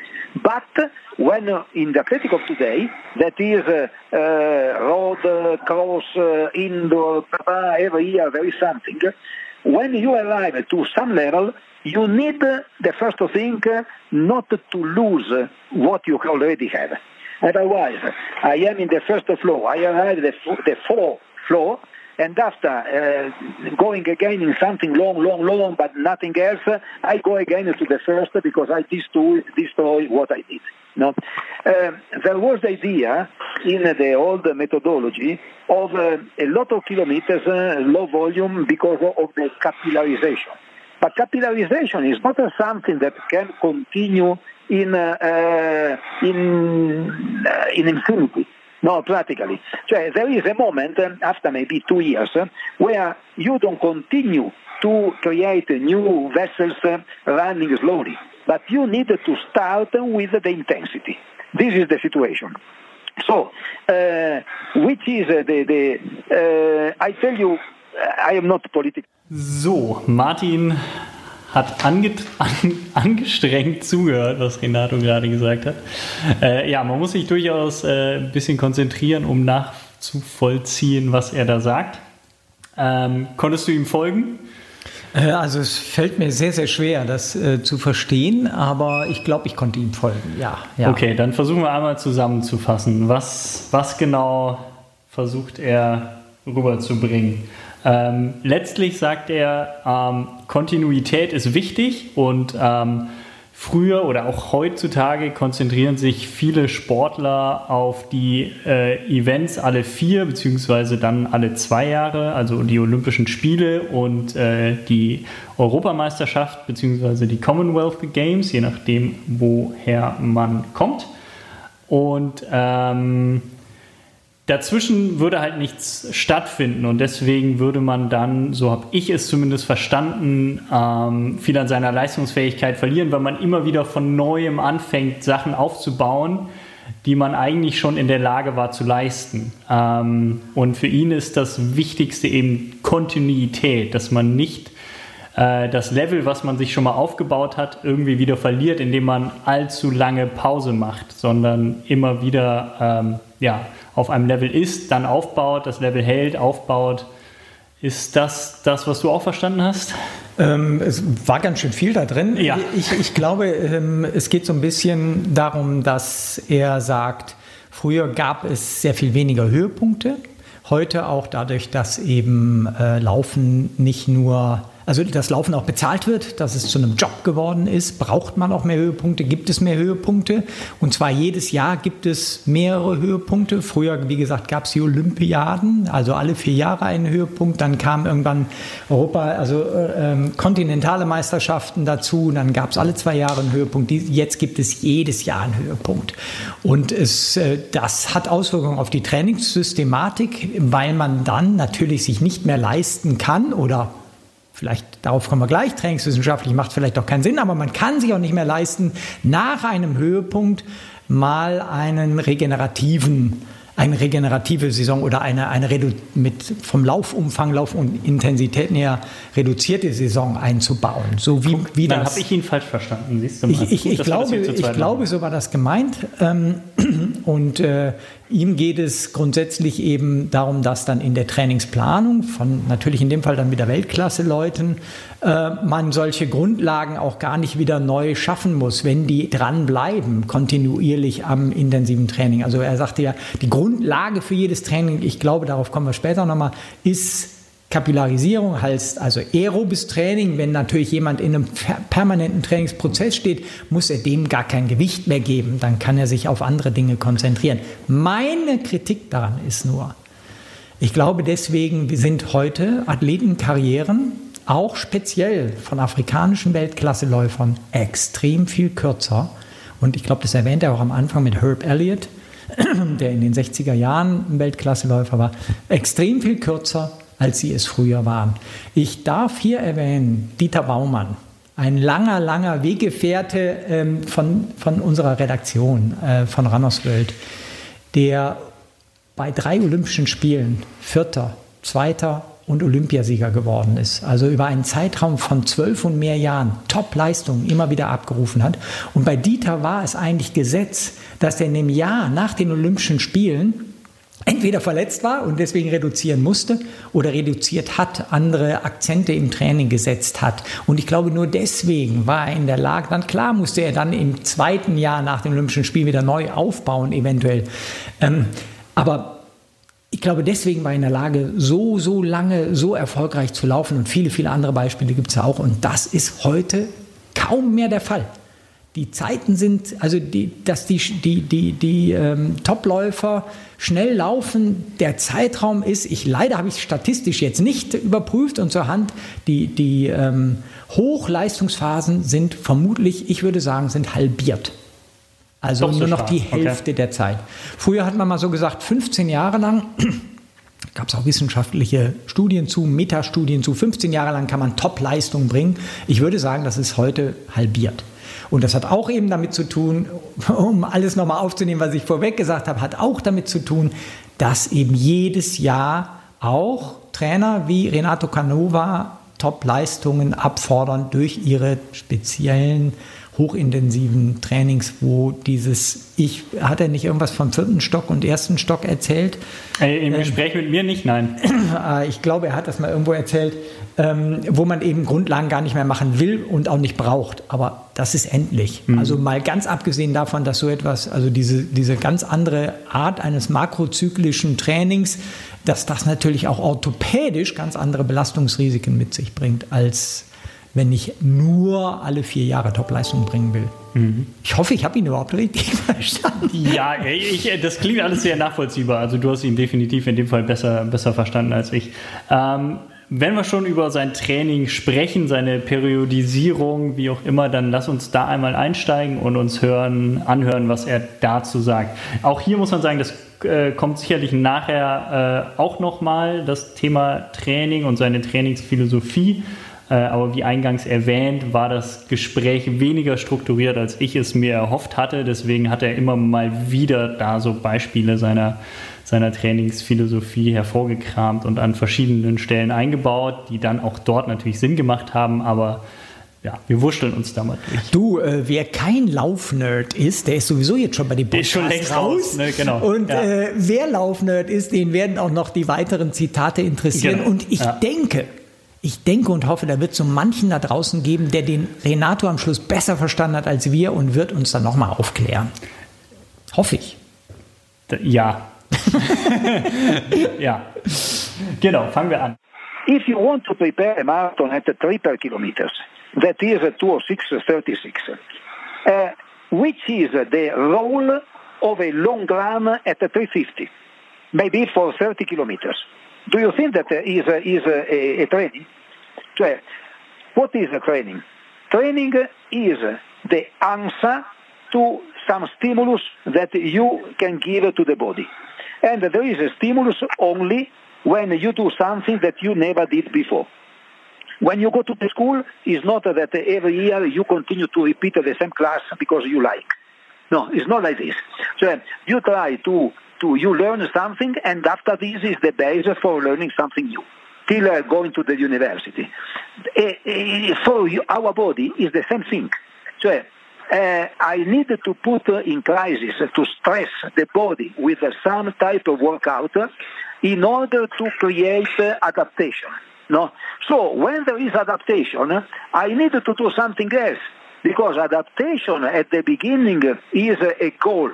But when uh, in the athletic of today, that is uh, uh, road, uh, cross, uh, indoor, every year there is something. When you arrive to some level, you need uh, the first thing not to lose what you already have. Otherwise, I am in the first floor. I arrive at the, the fourth floor and after uh, going again in something long, long, long, but nothing else, I go again to the first because I destroy, destroy what I did. No? Uh, there was the idea in the old methodology of uh, a lot of kilometers, uh, low volume because of the capillarization. But capillarization is not something that can continue in, uh, uh, in, in infinity. No, practically. Cioè, there is a moment uh, after maybe two years uh, where you don't continue to create new vessels uh, running slowly, but you need to start with the intensity. This is the situation. So, uh, which is the, the uh, I tell you, I am not political. So, Martin hat ange an, angestrengt zugehört, was Renato gerade gesagt hat. Äh, ja, man muss sich durchaus äh, ein bisschen konzentrieren, um nachzuvollziehen, was er da sagt. Ähm, konntest du ihm folgen? Äh, also es fällt mir sehr, sehr schwer, das äh, zu verstehen, aber ich glaube, ich konnte ihm folgen, ja, ja. Okay, dann versuchen wir einmal zusammenzufassen. Was, was genau versucht er rüberzubringen? Ähm, letztlich sagt er, ähm, Kontinuität ist wichtig und ähm, Früher oder auch heutzutage konzentrieren sich viele Sportler auf die äh, Events alle vier beziehungsweise dann alle zwei Jahre, also die Olympischen Spiele und äh, die Europameisterschaft beziehungsweise die Commonwealth Games, je nachdem, woher man kommt. Und ähm, dazwischen würde halt nichts stattfinden und deswegen würde man dann, so habe ich es zumindest verstanden, ähm, viel an seiner Leistungsfähigkeit verlieren, weil man immer wieder von neuem anfängt, Sachen aufzubauen, die man eigentlich schon in der Lage war zu leisten. Ähm, und für ihn ist das Wichtigste eben Kontinuität, dass man nicht äh, das Level, was man sich schon mal aufgebaut hat, irgendwie wieder verliert, indem man allzu lange Pause macht, sondern immer wieder ähm, ja, auf einem Level ist, dann aufbaut, das Level hält, aufbaut. Ist das das, was du auch verstanden hast? Ähm, es war ganz schön viel da drin. Ja. Ich, ich glaube, ähm, es geht so ein bisschen darum, dass er sagt, früher gab es sehr viel weniger Höhepunkte. Heute auch dadurch, dass eben äh, Laufen nicht nur also das Laufen auch bezahlt wird, dass es zu einem Job geworden ist, braucht man auch mehr Höhepunkte, gibt es mehr Höhepunkte. Und zwar jedes Jahr gibt es mehrere Höhepunkte. Früher, wie gesagt, gab es die Olympiaden, also alle vier Jahre einen Höhepunkt. Dann kam irgendwann Europa, also äh, ähm, kontinentale Meisterschaften dazu. Dann gab es alle zwei Jahre einen Höhepunkt. Jetzt gibt es jedes Jahr einen Höhepunkt. Und es, äh, das hat Auswirkungen auf die Trainingssystematik, weil man dann natürlich sich nicht mehr leisten kann oder vielleicht darauf kommen wir gleich, trainingswissenschaftlich macht vielleicht auch keinen Sinn, aber man kann sich auch nicht mehr leisten, nach einem Höhepunkt mal einen regenerativen eine regenerative Saison oder eine, eine mit vom Laufumfang, Laufintensitäten her reduzierte Saison einzubauen. So wie, Guck, wie dann habe ich ihn falsch verstanden. Siehst du mal. Ich, ich, ich glaube, ich glaube, so war das gemeint. Ähm, und äh, ihm geht es grundsätzlich eben darum, dass dann in der Trainingsplanung von natürlich in dem Fall dann wieder Weltklasse-Leuten äh, man solche Grundlagen auch gar nicht wieder neu schaffen muss, wenn die dranbleiben, kontinuierlich am intensiven Training. Also er sagte ja, die Grundlage für jedes Training, ich glaube, darauf kommen wir später nochmal, ist Kapillarisierung heißt also aerobes Training. Wenn natürlich jemand in einem permanenten Trainingsprozess steht, muss er dem gar kein Gewicht mehr geben. Dann kann er sich auf andere Dinge konzentrieren. Meine Kritik daran ist nur, ich glaube deswegen sind heute Athletenkarrieren auch speziell von afrikanischen Weltklasseläufern extrem viel kürzer. Und ich glaube, das erwähnt er auch am Anfang mit Herb Elliott, der in den 60er Jahren ein Weltklasseläufer war, extrem viel kürzer, als sie es früher waren. Ich darf hier erwähnen, Dieter Baumann, ein langer, langer Weggefährte ähm, von, von unserer Redaktion äh, von Rannerswelt, der bei drei Olympischen Spielen Vierter, Zweiter und Olympiasieger geworden ist. Also über einen Zeitraum von zwölf und mehr Jahren Top-Leistungen immer wieder abgerufen hat. Und bei Dieter war es eigentlich Gesetz, dass er in dem Jahr nach den Olympischen Spielen entweder verletzt war und deswegen reduzieren musste oder reduziert hat, andere Akzente im Training gesetzt hat. Und ich glaube, nur deswegen war er in der Lage, dann klar musste er dann im zweiten Jahr nach den Olympischen Spielen wieder neu aufbauen, eventuell. Ähm, aber ich glaube, deswegen war er in der Lage, so, so lange, so erfolgreich zu laufen. Und viele, viele andere Beispiele gibt es ja auch. Und das ist heute kaum mehr der Fall. Die Zeiten sind, also die, dass die, die, die, die ähm, Topläufer schnell laufen, der Zeitraum ist, ich leider habe ich statistisch jetzt nicht überprüft und zur Hand, die, die ähm, Hochleistungsphasen sind vermutlich, ich würde sagen, sind halbiert. Also so nur noch die Hälfte okay. der Zeit. Früher hat man mal so gesagt, 15 Jahre lang gab es auch wissenschaftliche Studien zu, Metastudien zu. 15 Jahre lang kann man Top-Leistung bringen. Ich würde sagen, das ist heute halbiert. Und das hat auch eben damit zu tun, um alles nochmal aufzunehmen, was ich vorweg gesagt habe, hat auch damit zu tun, dass eben jedes Jahr auch Trainer wie Renato Canova Top-Leistungen abfordern durch ihre speziellen hochintensiven Trainings, wo dieses, ich, hat er nicht irgendwas vom vierten Stock und ersten Stock erzählt? Äh, Im ähm, Gespräch mit mir nicht, nein. Äh, ich glaube, er hat das mal irgendwo erzählt, ähm, wo man eben Grundlagen gar nicht mehr machen will und auch nicht braucht. Aber das ist endlich. Mhm. Also mal ganz abgesehen davon, dass so etwas, also diese, diese ganz andere Art eines makrozyklischen Trainings, dass das natürlich auch orthopädisch ganz andere Belastungsrisiken mit sich bringt als wenn ich nur alle vier Jahre Topleistung bringen will. Mhm. Ich hoffe, ich habe ihn überhaupt richtig verstanden. Ja, ich, das klingt alles sehr nachvollziehbar. Also du hast ihn definitiv in dem Fall besser, besser verstanden als ich. Ähm, wenn wir schon über sein Training sprechen, seine Periodisierung, wie auch immer, dann lass uns da einmal einsteigen und uns hören, anhören, was er dazu sagt. Auch hier muss man sagen, das äh, kommt sicherlich nachher äh, auch nochmal, das Thema Training und seine Trainingsphilosophie. Äh, aber wie eingangs erwähnt, war das Gespräch weniger strukturiert, als ich es mir erhofft hatte. Deswegen hat er immer mal wieder da so Beispiele seiner, seiner Trainingsphilosophie hervorgekramt und an verschiedenen Stellen eingebaut, die dann auch dort natürlich Sinn gemacht haben. Aber ja, wir wurschteln uns da mal durch. Du, äh, wer kein Laufnerd ist, der ist sowieso jetzt schon bei den Podcasts schon längst raus. raus ne? genau. Und ja. äh, wer Laufnerd ist, den werden auch noch die weiteren Zitate interessieren. Genau. Und ich ja. denke, ich denke und hoffe, da wird es so manchen da draußen geben, der den Renato am Schluss besser verstanden hat als wir und wird uns dann nochmal aufklären. Hoffe ich. Ja. ja. Genau, fangen wir an. If you want to prepare a marathon at 3 per kilometers, that is 206.36, uh, which is the role of a long run at 350, maybe for 30 kilometers. Do you think that uh, is, uh, is uh, a, a training? What is a training? Training is the answer to some stimulus that you can give to the body. And there is a stimulus only when you do something that you never did before. When you go to the school, it's not that every year you continue to repeat the same class because you like. No, it's not like this. So you try to you learn something, and after this is the basis for learning something new. Till uh, going to the university. Uh, for you, our body is the same thing. So uh, I need to put in crisis to stress the body with some type of workout in order to create adaptation. No? So when there is adaptation, I need to do something else because adaptation at the beginning is a goal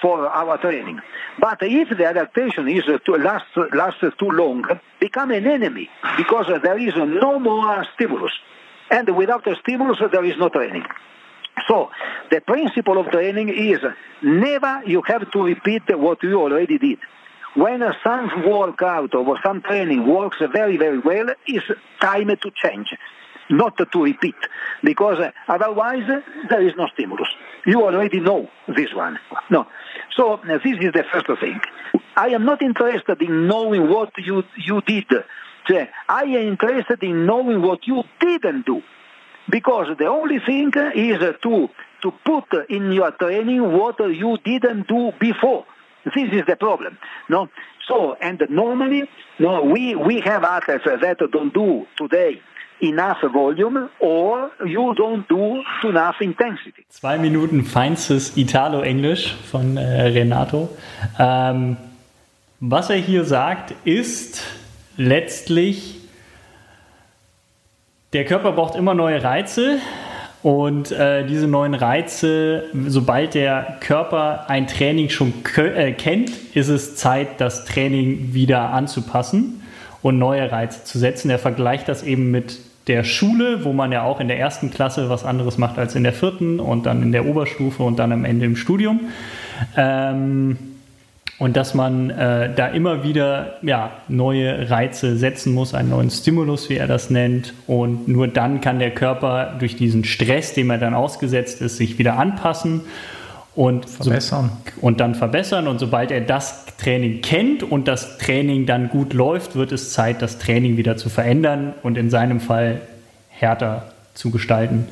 for our training. But if the adaptation is to last, lasts too long, become an enemy because there is no more stimulus. And without a stimulus, there is no training. So the principle of training is never you have to repeat what you already did. When some workout or some training works very, very well, it's time to change, not to repeat, because uh, otherwise there is no stimulus. You already know this one. No. So uh, this is the first thing. I am not interested in knowing what you, you did. I am interested in knowing what you didn't do. Because the only thing is to, to put in your training what you didn't do before. This is the problem. No? So, and normally, no, we, we have athletes that don't do today enough volume or you don't do enough intensity. Zwei Minuten feinstes Italo-Englisch von äh, Renato. Ähm, was er hier sagt, ist letztlich, der Körper braucht immer neue Reize und äh, diese neuen Reize, sobald der Körper ein Training schon äh, kennt, ist es Zeit, das Training wieder anzupassen und neue Reize zu setzen. Er vergleicht das eben mit der Schule, wo man ja auch in der ersten Klasse was anderes macht als in der vierten und dann in der Oberstufe und dann am Ende im Studium. Ähm, und dass man äh, da immer wieder ja, neue Reize setzen muss, einen neuen Stimulus, wie er das nennt. Und nur dann kann der Körper durch diesen Stress, dem er dann ausgesetzt ist, sich wieder anpassen und verbessern. So, und dann verbessern. Und sobald er das Training kennt und das Training dann gut läuft, wird es Zeit, das Training wieder zu verändern und in seinem Fall härter zu gestalten.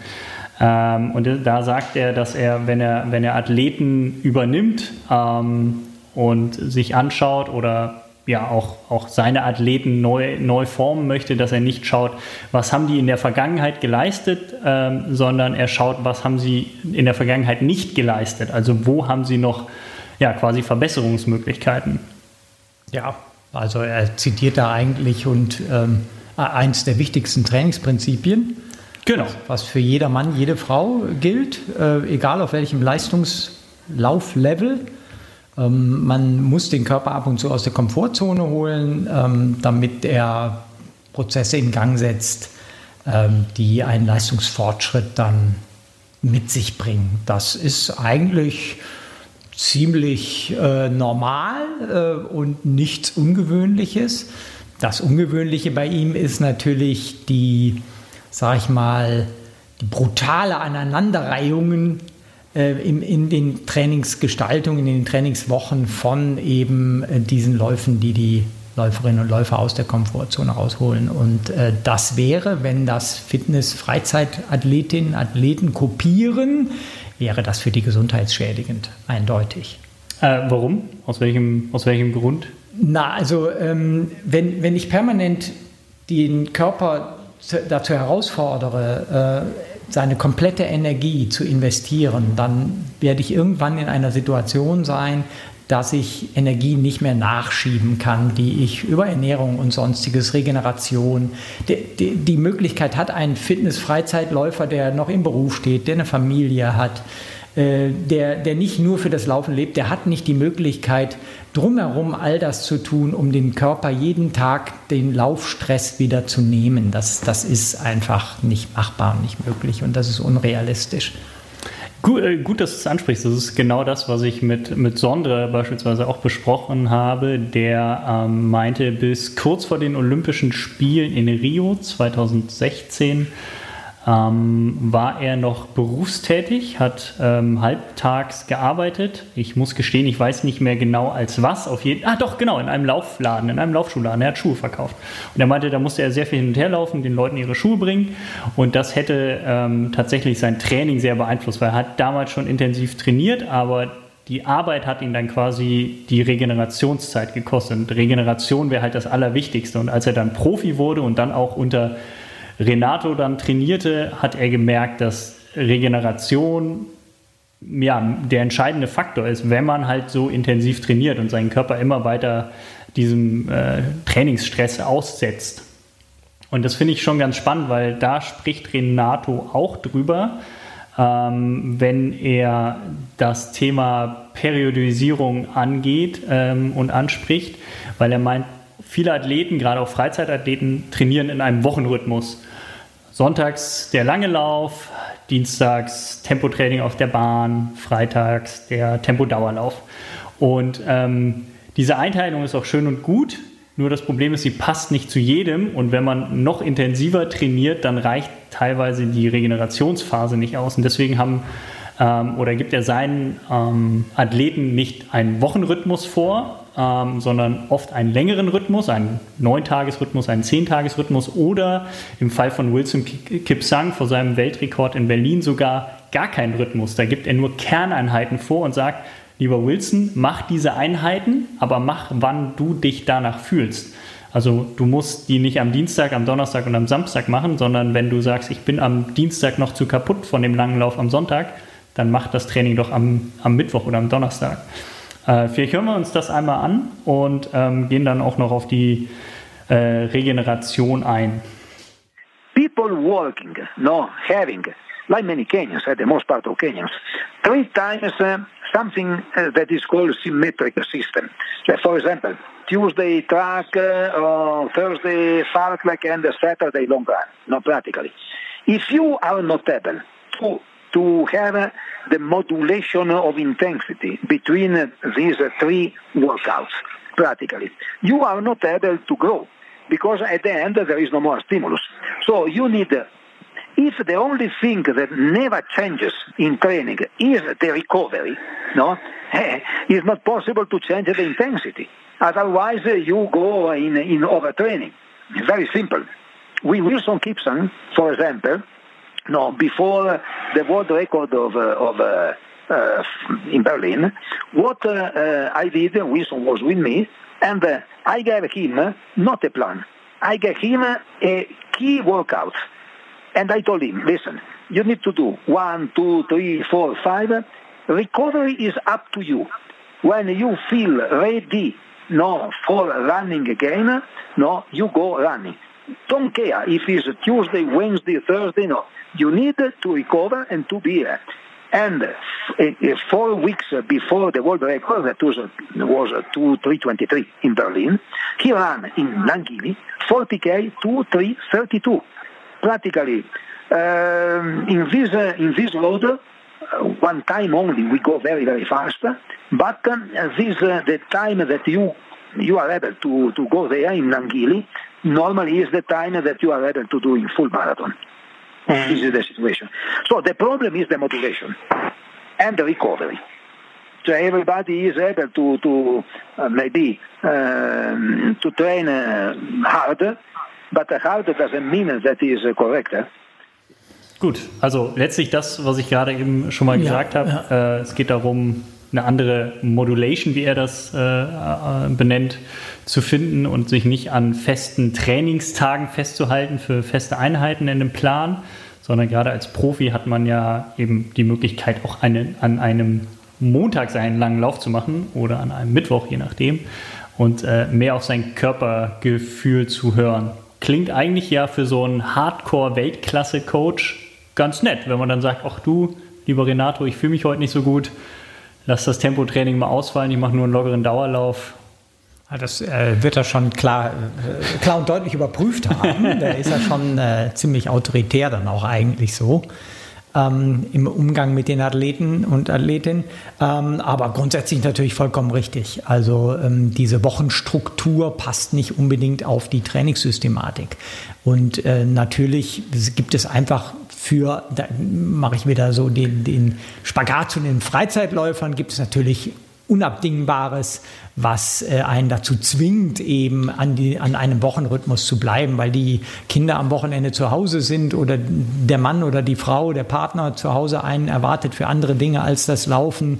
Ähm, und da sagt er, dass er, wenn er, wenn er Athleten übernimmt, ähm, und sich anschaut oder ja auch, auch seine Athleten neu, neu formen möchte, dass er nicht schaut, was haben die in der Vergangenheit geleistet, ähm, sondern er schaut, was haben sie in der Vergangenheit nicht geleistet. Also wo haben sie noch ja, quasi Verbesserungsmöglichkeiten. Ja, also er zitiert da eigentlich und ähm, eins der wichtigsten Trainingsprinzipien. Genau. Was für jeder Mann, jede Frau gilt, äh, egal auf welchem Leistungslauflevel. Ähm, man muss den Körper ab und zu aus der Komfortzone holen, ähm, damit er Prozesse in Gang setzt, ähm, die einen Leistungsfortschritt dann mit sich bringen. Das ist eigentlich ziemlich äh, normal äh, und nichts Ungewöhnliches. Das Ungewöhnliche bei ihm ist natürlich die, sag ich mal, die brutale Aneinanderreihungen äh, in, in, den Trainingsgestaltungen, in den Trainingswochen von eben äh, diesen Läufen, die die Läuferinnen und Läufer aus der Komfortzone rausholen. Und äh, das wäre, wenn das Fitness-Freizeitathletinnen, Athleten kopieren, wäre das für die gesundheitsschädigend, eindeutig. Äh, warum? Aus welchem, aus welchem Grund? Na, also ähm, wenn, wenn ich permanent den Körper dazu herausfordere, äh, seine komplette Energie zu investieren, dann werde ich irgendwann in einer Situation sein, dass ich Energie nicht mehr nachschieben kann, die ich über Ernährung und sonstiges, Regeneration, die, die, die Möglichkeit hat, ein Fitness-Freizeitläufer, der noch im Beruf steht, der eine Familie hat, äh, der, der nicht nur für das Laufen lebt, der hat nicht die Möglichkeit, drumherum all das zu tun, um dem Körper jeden Tag den Laufstress wieder zu nehmen. Das, das ist einfach nicht machbar und nicht möglich und das ist unrealistisch. Gut, äh, gut, dass du es ansprichst. Das ist genau das, was ich mit, mit Sondre beispielsweise auch besprochen habe. Der ähm, meinte, bis kurz vor den Olympischen Spielen in Rio 2016 ähm, war er noch berufstätig, hat ähm, halbtags gearbeitet. Ich muss gestehen, ich weiß nicht mehr genau als was. Auf jeden, ah doch, genau, in einem Laufladen, in einem Laufschuhladen. Er hat Schuhe verkauft. Und er meinte, da musste er sehr viel hin und her laufen, den Leuten ihre Schuhe bringen. Und das hätte ähm, tatsächlich sein Training sehr beeinflusst, weil er hat damals schon intensiv trainiert, aber die Arbeit hat ihn dann quasi die Regenerationszeit gekostet. Und Regeneration wäre halt das Allerwichtigste. Und als er dann Profi wurde und dann auch unter Renato dann trainierte, hat er gemerkt, dass Regeneration ja, der entscheidende Faktor ist, wenn man halt so intensiv trainiert und seinen Körper immer weiter diesem äh, Trainingsstress aussetzt. Und das finde ich schon ganz spannend, weil da spricht Renato auch drüber, ähm, wenn er das Thema Periodisierung angeht ähm, und anspricht, weil er meint, viele Athleten, gerade auch Freizeitathleten, trainieren in einem Wochenrhythmus. Sonntags der lange Lauf, dienstags Tempotraining auf der Bahn, freitags der Tempodauerlauf. Und ähm, diese Einteilung ist auch schön und gut, nur das Problem ist, sie passt nicht zu jedem und wenn man noch intensiver trainiert, dann reicht teilweise die Regenerationsphase nicht aus. Und deswegen haben ähm, oder gibt er seinen ähm, Athleten nicht einen Wochenrhythmus vor, ähm, sondern oft einen längeren Rhythmus, einen Neuntagesrhythmus, einen Zehntagesrhythmus oder im Fall von Wilson Kipsang vor seinem Weltrekord in Berlin sogar gar keinen Rhythmus. Da gibt er nur Kerneinheiten vor und sagt, lieber Wilson, mach diese Einheiten, aber mach, wann du dich danach fühlst. Also du musst die nicht am Dienstag, am Donnerstag und am Samstag machen, sondern wenn du sagst, ich bin am Dienstag noch zu kaputt von dem langen Lauf am Sonntag, dann mach das Training doch am, am Mittwoch oder am Donnerstag. Äh, vielleicht hören wir uns das einmal an und ähm, gehen dann auch noch auf die äh, Regeneration ein. People walking, no having, like many Kenyans, uh, the most part of Kenyans, three times uh, something uh, that is called symmetric system. Like for example, Tuesday track, uh, Thursday fartlek, and Saturday long run, no practically. If you are not to to have the modulation of intensity between these three workouts, practically. You are not able to grow because at the end there is no more stimulus. So you need, if the only thing that never changes in training is the recovery, no, it's not possible to change the intensity. Otherwise, you go in, in overtraining. Very simple. With Wilson Gibson, for example, no, before the world record of, uh, of uh, uh, in Berlin. What uh, I did, Wilson was with me, and I gave him not a plan. I gave him a key workout. And I told him, listen, you need to do one, two, three, four, five. Recovery is up to you. When you feel ready no, for running again, no, you go running. Don't care if it's Tuesday, Wednesday, Thursday, no. You need to recover and to be here. And uh, four weeks before the world record, that was, was 2, 323 in Berlin, he ran in Langili 40k 2, 3, 32. Practically, um, in this uh, in this load, uh, one time only we go very very fast, but um, this uh, the time that you you are able to, to go there in Langili normally is the time that you are able to do in full marathon. Mm. This is the situation. So the problem is the motivation and the recovery. So everybody is able to, to uh, maybe um, to train uh, hard, but hard doesn't mean that is correct. Eh? Gut, also letztlich das, was ich gerade eben schon mal ja, gesagt habe. Ja. Äh, es geht darum, eine andere Modulation, wie er das äh, äh, benennt, zu finden und sich nicht an festen Trainingstagen festzuhalten für feste Einheiten in dem Plan, sondern gerade als Profi hat man ja eben die Möglichkeit, auch eine, an einem Montag seinen langen Lauf zu machen oder an einem Mittwoch, je nachdem, und äh, mehr auf sein Körpergefühl zu hören. Klingt eigentlich ja für so einen Hardcore-Weltklasse-Coach ganz nett, wenn man dann sagt, ach du, lieber Renato, ich fühle mich heute nicht so gut, lass das Tempotraining mal ausfallen, ich mache nur einen lockeren Dauerlauf. Das äh, wird er schon klar, äh, klar und deutlich überprüft haben. da ist er schon äh, ziemlich autoritär dann auch eigentlich so ähm, im Umgang mit den Athleten und Athletinnen. Ähm, aber grundsätzlich natürlich vollkommen richtig. Also ähm, diese Wochenstruktur passt nicht unbedingt auf die Trainingssystematik. Und äh, natürlich gibt es einfach für, da mache ich wieder so den, den Spagat zu den Freizeitläufern, gibt es natürlich Unabdingbares was äh, einen dazu zwingt, eben an, die, an einem Wochenrhythmus zu bleiben, weil die Kinder am Wochenende zu Hause sind oder der Mann oder die Frau, der Partner zu Hause einen erwartet für andere Dinge als das Laufen,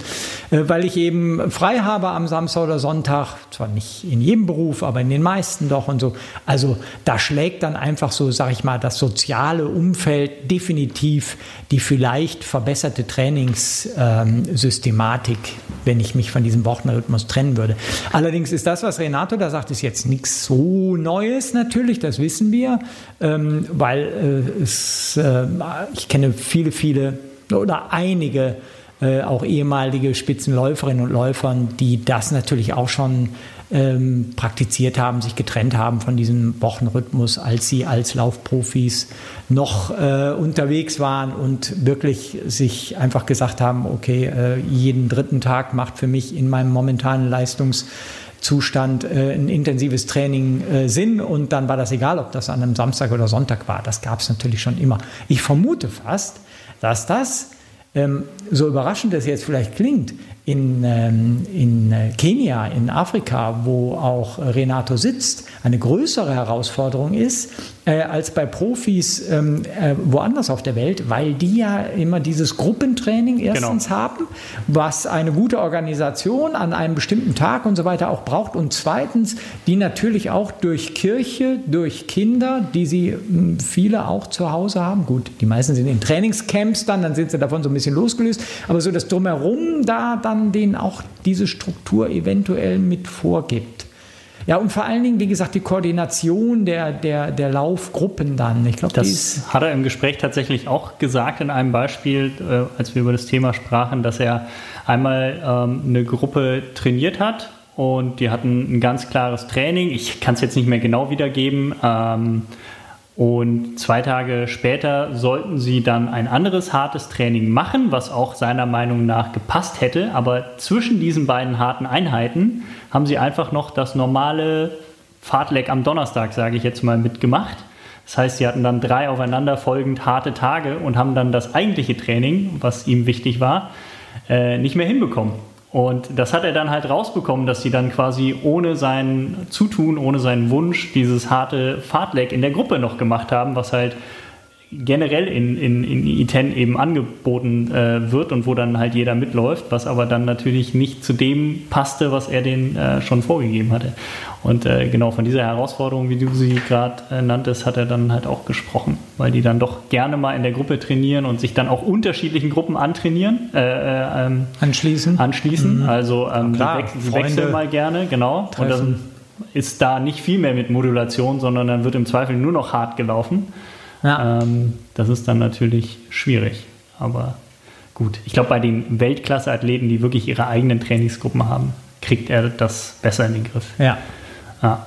äh, weil ich eben frei habe am Samstag oder Sonntag, zwar nicht in jedem Beruf, aber in den meisten doch und so. Also da schlägt dann einfach so, sag ich mal, das soziale Umfeld definitiv die vielleicht verbesserte Trainingssystematik, ähm, wenn ich mich von diesem Wochenrhythmus trennen würde. Allerdings ist das, was Renato da sagt, ist jetzt nichts so Neues natürlich, das wissen wir, ähm, weil äh, es, äh, ich kenne viele, viele oder einige äh, auch ehemalige Spitzenläuferinnen und Läufer, die das natürlich auch schon ähm, praktiziert haben, sich getrennt haben von diesem Wochenrhythmus, als sie als Laufprofis noch äh, unterwegs waren und wirklich sich einfach gesagt haben, okay, äh, jeden dritten Tag macht für mich in meinem momentanen Leistungszustand äh, ein intensives Training äh, Sinn und dann war das egal, ob das an einem Samstag oder Sonntag war. Das gab es natürlich schon immer. Ich vermute fast, dass das ähm, so überraschend es jetzt vielleicht klingt, in, ähm, in äh, Kenia, in Afrika, wo auch Renato sitzt, eine größere Herausforderung ist äh, als bei Profis ähm, äh, woanders auf der Welt, weil die ja immer dieses Gruppentraining erstens genau. haben, was eine gute Organisation an einem bestimmten Tag und so weiter auch braucht. Und zweitens, die natürlich auch durch Kirche, durch Kinder, die sie mh, hm, viele auch zu Hause haben, gut, die meisten sind in Trainingscamps dann, dann sind sie davon so ein bisschen losgelöst, aber so das Drumherum da dann man denen auch diese Struktur eventuell mit vorgibt. Ja, und vor allen Dingen, wie gesagt, die Koordination der, der, der Laufgruppen dann. Ich glaube, das hat er im Gespräch tatsächlich auch gesagt in einem Beispiel, äh, als wir über das Thema sprachen, dass er einmal ähm, eine Gruppe trainiert hat und die hatten ein ganz klares Training. Ich kann es jetzt nicht mehr genau wiedergeben. Ähm, und zwei Tage später sollten sie dann ein anderes hartes Training machen, was auch seiner Meinung nach gepasst hätte. Aber zwischen diesen beiden harten Einheiten haben sie einfach noch das normale Fahrtleck am Donnerstag, sage ich jetzt mal, mitgemacht. Das heißt, sie hatten dann drei aufeinanderfolgend harte Tage und haben dann das eigentliche Training, was ihm wichtig war, äh, nicht mehr hinbekommen. Und das hat er dann halt rausbekommen, dass sie dann quasi ohne sein Zutun, ohne seinen Wunsch dieses harte Fahrtleck in der Gruppe noch gemacht haben, was halt generell in, in, in I10 eben angeboten äh, wird und wo dann halt jeder mitläuft, was aber dann natürlich nicht zu dem passte, was er den äh, schon vorgegeben hatte. Und äh, genau von dieser Herausforderung, wie du sie gerade äh, nanntest, hat er dann halt auch gesprochen, weil die dann doch gerne mal in der Gruppe trainieren und sich dann auch unterschiedlichen Gruppen antrainieren. Äh, äh, ähm, anschließen. Anschließen. Mhm. Also ähm, Klar, wech wechseln mal gerne, genau. Und dann ist da nicht viel mehr mit Modulation, sondern dann wird im Zweifel nur noch hart gelaufen. Ja. Ähm, das ist dann natürlich schwierig. Aber gut, ich glaube, bei den Weltklasse-Athleten, die wirklich ihre eigenen Trainingsgruppen haben, kriegt er das besser in den Griff. Ja. ja.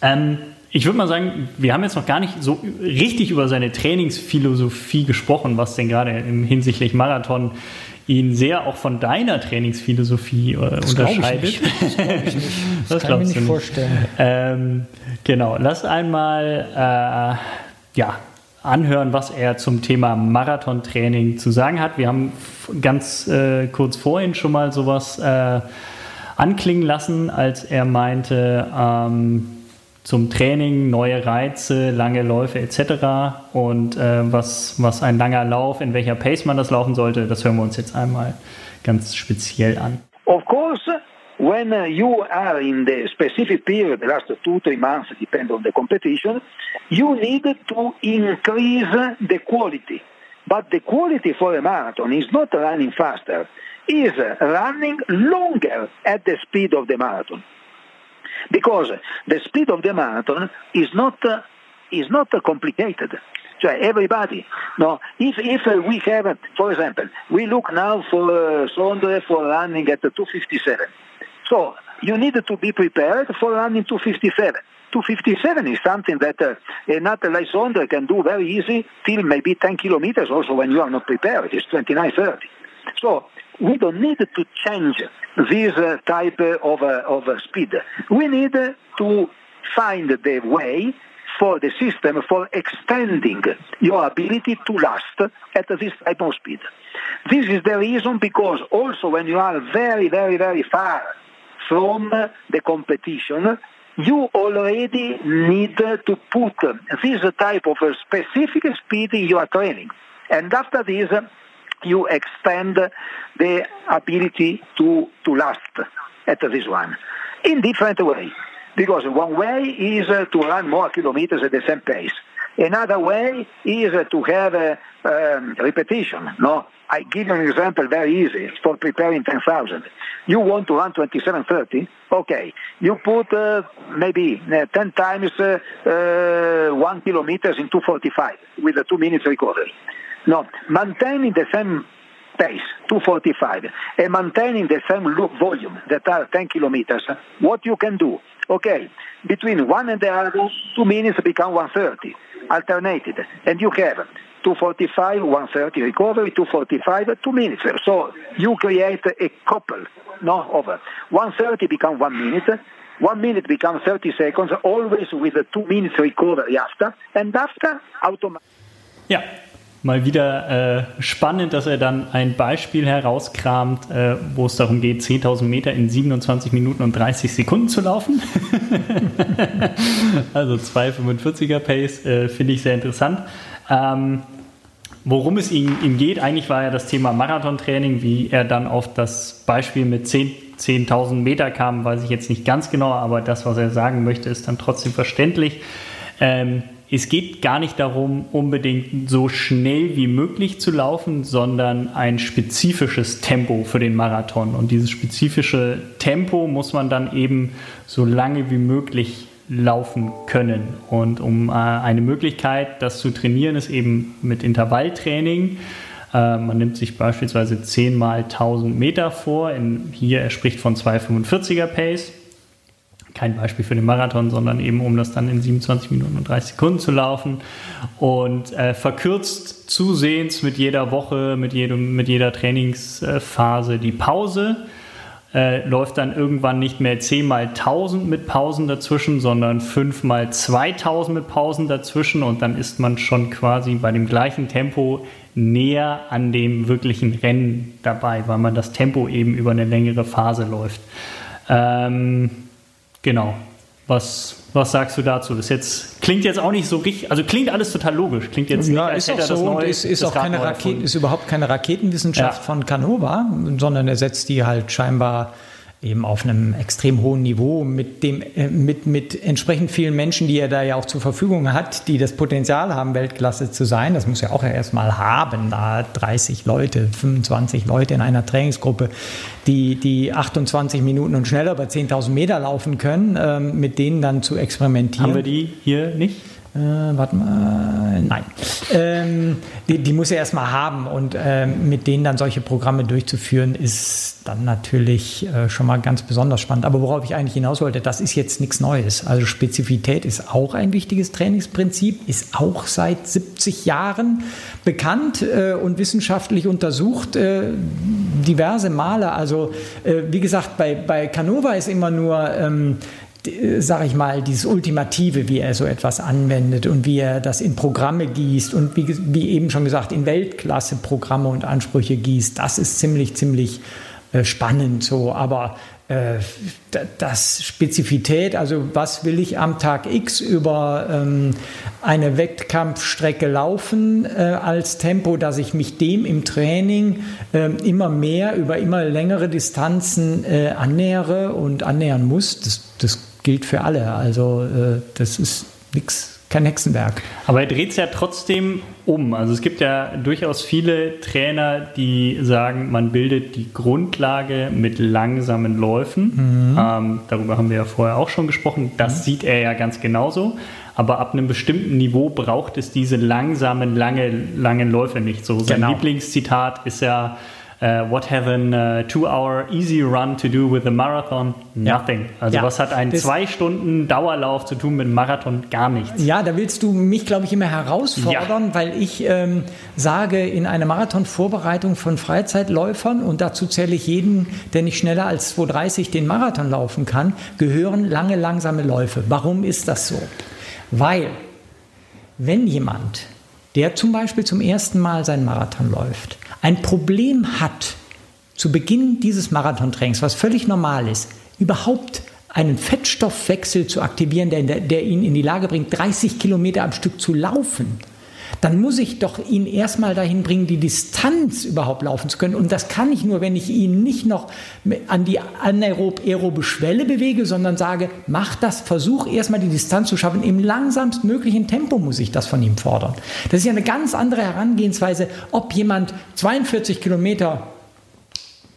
Ähm, ich würde mal sagen, wir haben jetzt noch gar nicht so richtig über seine Trainingsphilosophie gesprochen, was denn gerade im hinsichtlich Marathon ihn sehr auch von deiner Trainingsphilosophie äh, das unterscheidet. Ich das glaube ich nicht. Das, das kann ich mir nicht, nicht. vorstellen. Ähm, genau, lass einmal äh, ja, anhören, was er zum Thema Marathontraining zu sagen hat. Wir haben ganz äh, kurz vorhin schon mal sowas äh, anklingen lassen, als er meinte, ähm, zum Training, neue Reize, lange Läufe etc. Und äh, was, was ein langer Lauf, in welcher Pace man das laufen sollte, das hören wir uns jetzt einmal ganz speziell an. Of course, when uh, you are in the specific period, the last two, three months, depend on the competition, you need to increase the quality. But the quality for a marathon is not running faster, is running longer at the speed of the marathon. Because the speed of the marathon is not, uh, is not uh, complicated. So everybody, no, if, if we have, for example, we look now for uh, Sondre for running at 257. So you need to be prepared for running 257. 257 is something that uh, an athlete like Sondre can do very easy till maybe 10 kilometers also when you are not prepared. It's 29.30. So we don't need to change this uh, type of, uh, of uh, speed. We need to find the way for the system for extending your ability to last at this type of speed. This is the reason because also when you are very, very, very far from the competition, you already need to put this type of specific speed in your training. And after this, you extend the ability to, to last at this one in different way. Because one way is to run more kilometers at the same pace. Another way is to have a um, repetition. No, I give you an example very easy for preparing 10,000. You want to run 27.30? Okay. You put uh, maybe uh, 10 times uh, uh 1 kilometers in 245 with a 2 minutes recovery. No, maintaining the same pace, 245, and maintaining the same loop volume that are 10 kilometers, what you can do? Okay, between one and the other, two minutes become 130, alternated, and you have 245, 130 recovery, 245, two minutes. So you create a couple, no, over 130 become one minute, one minute becomes 30 seconds, always with a two minutes recovery after, and after automatically. Yeah. Mal wieder äh, spannend, dass er dann ein Beispiel herauskramt, äh, wo es darum geht, 10.000 Meter in 27 Minuten und 30 Sekunden zu laufen. also 2,45er Pace, äh, finde ich sehr interessant. Ähm, worum es ihm, ihm, geht, eigentlich war ja das Thema Marathontraining, wie er dann auf das Beispiel mit 10.000 10 Meter kam, weiß ich jetzt nicht ganz genau, aber das, was er sagen möchte, ist dann trotzdem verständlich. Ähm, es geht gar nicht darum, unbedingt so schnell wie möglich zu laufen, sondern ein spezifisches Tempo für den Marathon. Und dieses spezifische Tempo muss man dann eben so lange wie möglich laufen können. Und um äh, eine Möglichkeit, das zu trainieren, ist eben mit Intervalltraining. Äh, man nimmt sich beispielsweise 10 mal 1000 Meter vor. In, hier, er spricht von 245er Pace kein Beispiel für den Marathon, sondern eben um das dann in 27 Minuten und 30 Sekunden zu laufen und äh, verkürzt zusehends mit jeder Woche, mit, jedem, mit jeder Trainingsphase die Pause. Äh, läuft dann irgendwann nicht mehr 10 mal 1000 mit Pausen dazwischen, sondern 5 mal 2000 mit Pausen dazwischen und dann ist man schon quasi bei dem gleichen Tempo näher an dem wirklichen Rennen dabei, weil man das Tempo eben über eine längere Phase läuft. Ähm, Genau. Was, was sagst du dazu? Das jetzt, klingt jetzt auch nicht so richtig, also klingt alles total logisch. Klingt jetzt ja, nicht, ist auch so und ist, ist auch keine Raketen, ist überhaupt keine Raketenwissenschaft ja. von Canova, sondern er setzt die halt scheinbar eben auf einem extrem hohen Niveau mit dem äh, mit mit entsprechend vielen Menschen, die er da ja auch zur Verfügung hat, die das Potenzial haben Weltklasse zu sein. Das muss ja auch erstmal haben, da 30 Leute, 25 Leute in einer Trainingsgruppe, die die 28 Minuten und schneller bei 10.000 Meter laufen können, ähm, mit denen dann zu experimentieren. Haben wir die hier nicht? Äh, warte mal, nein. Ähm, die, die, muss er erstmal haben und äh, mit denen dann solche Programme durchzuführen, ist dann natürlich äh, schon mal ganz besonders spannend. Aber worauf ich eigentlich hinaus wollte, das ist jetzt nichts Neues. Also Spezifität ist auch ein wichtiges Trainingsprinzip, ist auch seit 70 Jahren bekannt äh, und wissenschaftlich untersucht, äh, diverse Male. Also äh, wie gesagt, bei, bei Canova ist immer nur... Ähm, sage ich mal, dieses Ultimative, wie er so etwas anwendet und wie er das in Programme gießt und wie, wie eben schon gesagt, in Weltklasse-Programme und Ansprüche gießt, das ist ziemlich, ziemlich äh, spannend so. Aber äh, das Spezifität, also was will ich am Tag X über ähm, eine Wettkampfstrecke laufen äh, als Tempo, dass ich mich dem im Training äh, immer mehr über immer längere Distanzen äh, annähere und annähern muss, das, das gilt für alle. Also äh, das ist nichts kein Hexenwerk. Aber er dreht es ja trotzdem um. Also es gibt ja durchaus viele Trainer, die sagen, man bildet die Grundlage mit langsamen Läufen. Mhm. Ähm, darüber haben wir ja vorher auch schon gesprochen. Das mhm. sieht er ja ganz genauso. Aber ab einem bestimmten Niveau braucht es diese langsamen, lange, langen Läufe nicht. So sein genau. Lieblingszitat ist ja, Uh, what have a uh, two-hour easy run to do with a marathon? Nothing. Ja. Also ja. was hat ein das zwei Stunden Dauerlauf zu tun mit einem Marathon? Gar nichts. Ja, da willst du mich, glaube ich, immer herausfordern, ja. weil ich ähm, sage, in einer Marathonvorbereitung von Freizeitläufern, und dazu zähle ich jeden, der nicht schneller als 2,30 den Marathon laufen kann, gehören lange, langsame Läufe. Warum ist das so? Weil, wenn jemand, der zum Beispiel zum ersten Mal seinen Marathon läuft, ein Problem hat, zu Beginn dieses Marathontrainings, was völlig normal ist, überhaupt einen Fettstoffwechsel zu aktivieren, der, der, ihn in die Lage bringt, 30 Kilometer am Stück zu laufen, dann muss ich doch ihn erstmal dahin bringen, die Distanz überhaupt laufen zu können. Und das kann ich nur, wenn ich ihn nicht noch an die anaerob-aerobe Schwelle bewege, sondern sage, mach das, versuch erstmal die Distanz zu schaffen. Im langsamst möglichen Tempo muss ich das von ihm fordern. Das ist ja eine ganz andere Herangehensweise, ob jemand 42 Kilometer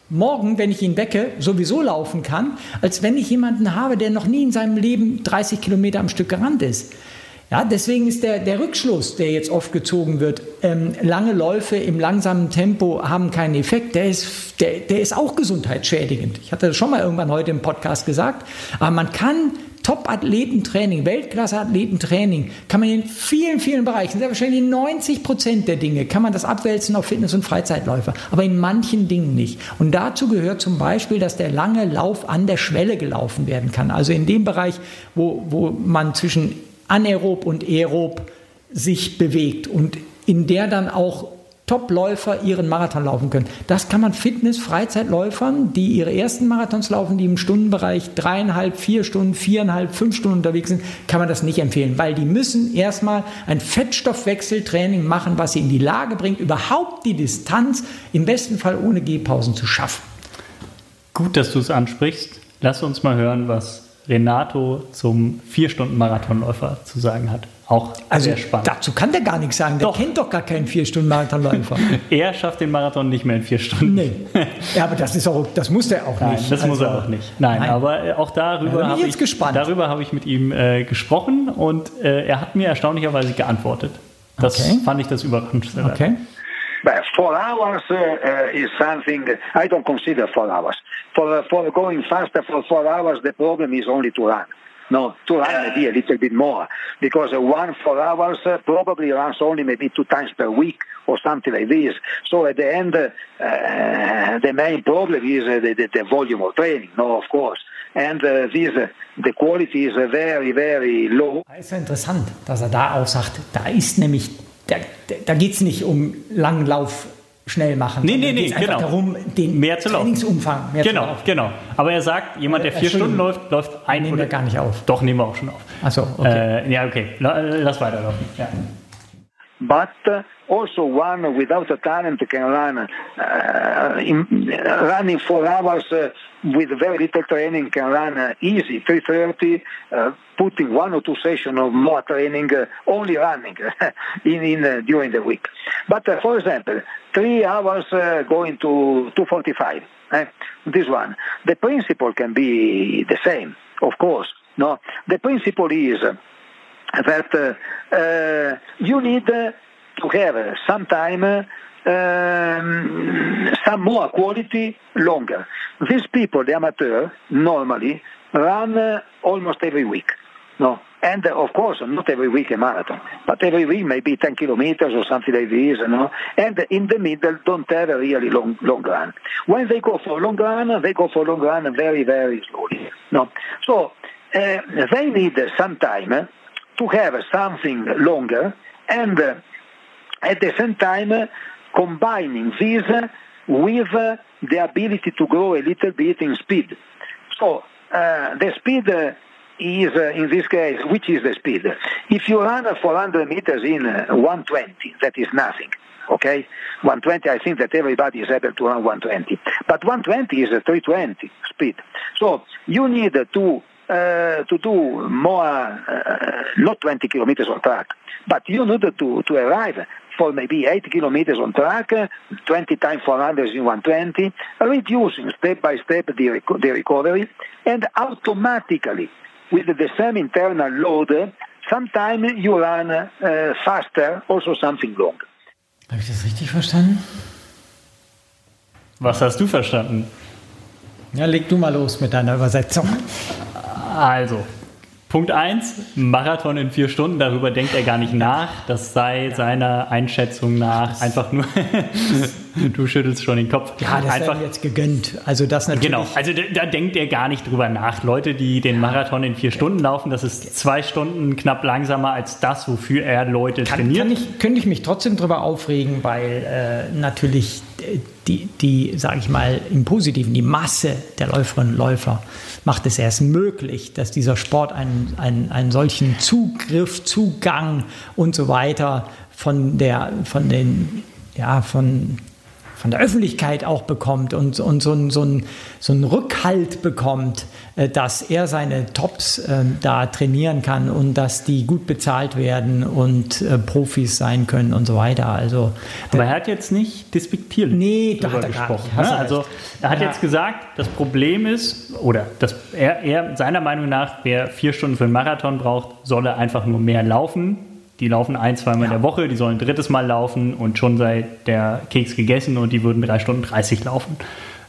morgen, wenn ich ihn wecke, sowieso laufen kann, als wenn ich jemanden habe, der noch nie in seinem Leben 30 Kilometer am Stück gerannt ist. Ja, deswegen ist der, der Rückschluss, der jetzt oft gezogen wird, ähm, lange Läufe im langsamen Tempo haben keinen Effekt, der ist, der, der ist auch gesundheitsschädigend. Ich hatte das schon mal irgendwann heute im Podcast gesagt. Aber man kann Top-Athletentraining, Weltklasse-Athletentraining, kann man in vielen, vielen Bereichen, sehr wahrscheinlich in 90 Prozent der Dinge, kann man das abwälzen auf Fitness- und Freizeitläufer, aber in manchen Dingen nicht. Und dazu gehört zum Beispiel, dass der lange Lauf an der Schwelle gelaufen werden kann. Also in dem Bereich, wo, wo man zwischen anaerob und aerob sich bewegt und in der dann auch Topläufer ihren Marathon laufen können. Das kann man Fitness-Freizeitläufern, die ihre ersten Marathons laufen, die im Stundenbereich dreieinhalb, vier Stunden, viereinhalb, fünf Stunden unterwegs sind, kann man das nicht empfehlen, weil die müssen erstmal ein Fettstoffwechseltraining machen, was sie in die Lage bringt, überhaupt die Distanz im besten Fall ohne Gehpausen zu schaffen. Gut, dass du es ansprichst. Lass uns mal hören, was Renato zum Vier-Stunden-Marathonläufer zu sagen hat. Auch also sehr spannend. Dazu kann der gar nichts sagen. Der doch. kennt doch gar keinen Vier-Stunden-Marathonläufer. er schafft den Marathon nicht mehr in vier Stunden. Nee. Ja, aber das ist auch, das muss der auch Nein, nicht. Das also, muss er also, auch nicht. Nein, Nein. aber äh, auch darüber habe ich, darüber habe ich mit ihm äh, gesprochen und äh, er hat mir erstaunlicherweise geantwortet. Das okay. fand ich das Überraschendste. Okay. But four hours uh, uh, is something I don't consider four hours. For, for going faster for four hours, the problem is only to run. No, to run maybe a little bit more because uh, one four hours uh, probably runs only maybe two times per week or something like this. So at the end, uh, the main problem is uh, the, the, the, volume of training. No, of course. And uh, this, uh, the quality is very, very low. Es ist interessant, dass er da auch sagt, da ist nämlich da, da geht es nicht um Langlauf schnell machen. Nee, nee, nee, genau. darum, den mehr zu Trainingsumfang mehr genau, zu laufen. Genau, Aber er sagt, jemand, der vier Stunden läuft, läuft ein Nehmen wir gar nicht auf. Doch, nehmen wir auch schon auf. Achso, okay. Äh, ja, okay. Lass weiterlaufen. Ja. But also one without a talent can run uh, in, uh, running four hours uh, with very little training can run uh, easy. 330 uh, putting one or two sessions of more training only running in, in during the week. But for example three hours going to 245 eh, this one. The principle can be the same of course no? The principle is that uh, you need to have some time, um, some more quality longer. These people, the amateur, normally run almost every week. No, and uh, of course, not every week a marathon, but every week maybe 10 kilometers or something like this, you. And in the middle, don't have a really long, long run. When they go for long run, they go for long run very, very slowly. No, so uh, they need some time to have something longer and uh, at the same time uh, combining this with uh, the ability to grow a little bit in speed. So the speed is in this case, which is the speed? If you run 400 meters in 120, that is nothing okay? 120, I think that everybody is able to run 120. But 120 is a 320 speed. So you need to uh, to do more, uh, not 20 kilometers on track, but you need to, to arrive for maybe 8 kilometers on track, 20 times 400 in 120, reducing step by step the, rec- the recovery, and automatically, with the same internal load, sometimes you run uh, faster, also something long. Habe ich das richtig verstanden? Was hast du verstanden? Ja, leg du mal los mit deiner Übersetzung. Also, Punkt 1, Marathon in vier Stunden, darüber denkt er gar nicht nach. Das sei seiner Einschätzung nach einfach nur, du schüttelst schon den Kopf. Ja, das einfach jetzt gegönnt. Also das natürlich. Genau, also da, da, denkt er gar nicht drüber nach. Leute, die den Marathon in vier Stunden laufen, das ist zwei Stunden knapp langsamer als das, wofür er Leute kann, trainiert. Kann ich, könnte ich mich trotzdem drüber aufregen, weil äh, natürlich die, die sage ich mal, im Positiven, die Masse der Läuferinnen und Läufer macht es erst möglich, dass dieser Sport einen, einen, einen solchen Zugriff, Zugang und so weiter von der, von den, ja, von von der Öffentlichkeit auch bekommt und, und so, ein, so, ein, so einen Rückhalt bekommt, äh, dass er seine Tops äh, da trainieren kann und dass die gut bezahlt werden und äh, Profis sein können und so weiter. Also, Aber er hat jetzt nicht despektierlich nee, da hat er gesprochen. Ne? Also er hat ja. jetzt gesagt, das Problem ist, oder das, er, er seiner Meinung nach, wer vier Stunden für einen Marathon braucht, solle einfach nur mehr laufen die laufen ein, zweimal ja. in der Woche, die sollen ein drittes Mal laufen und schon sei der Keks gegessen und die würden drei Stunden 30 laufen.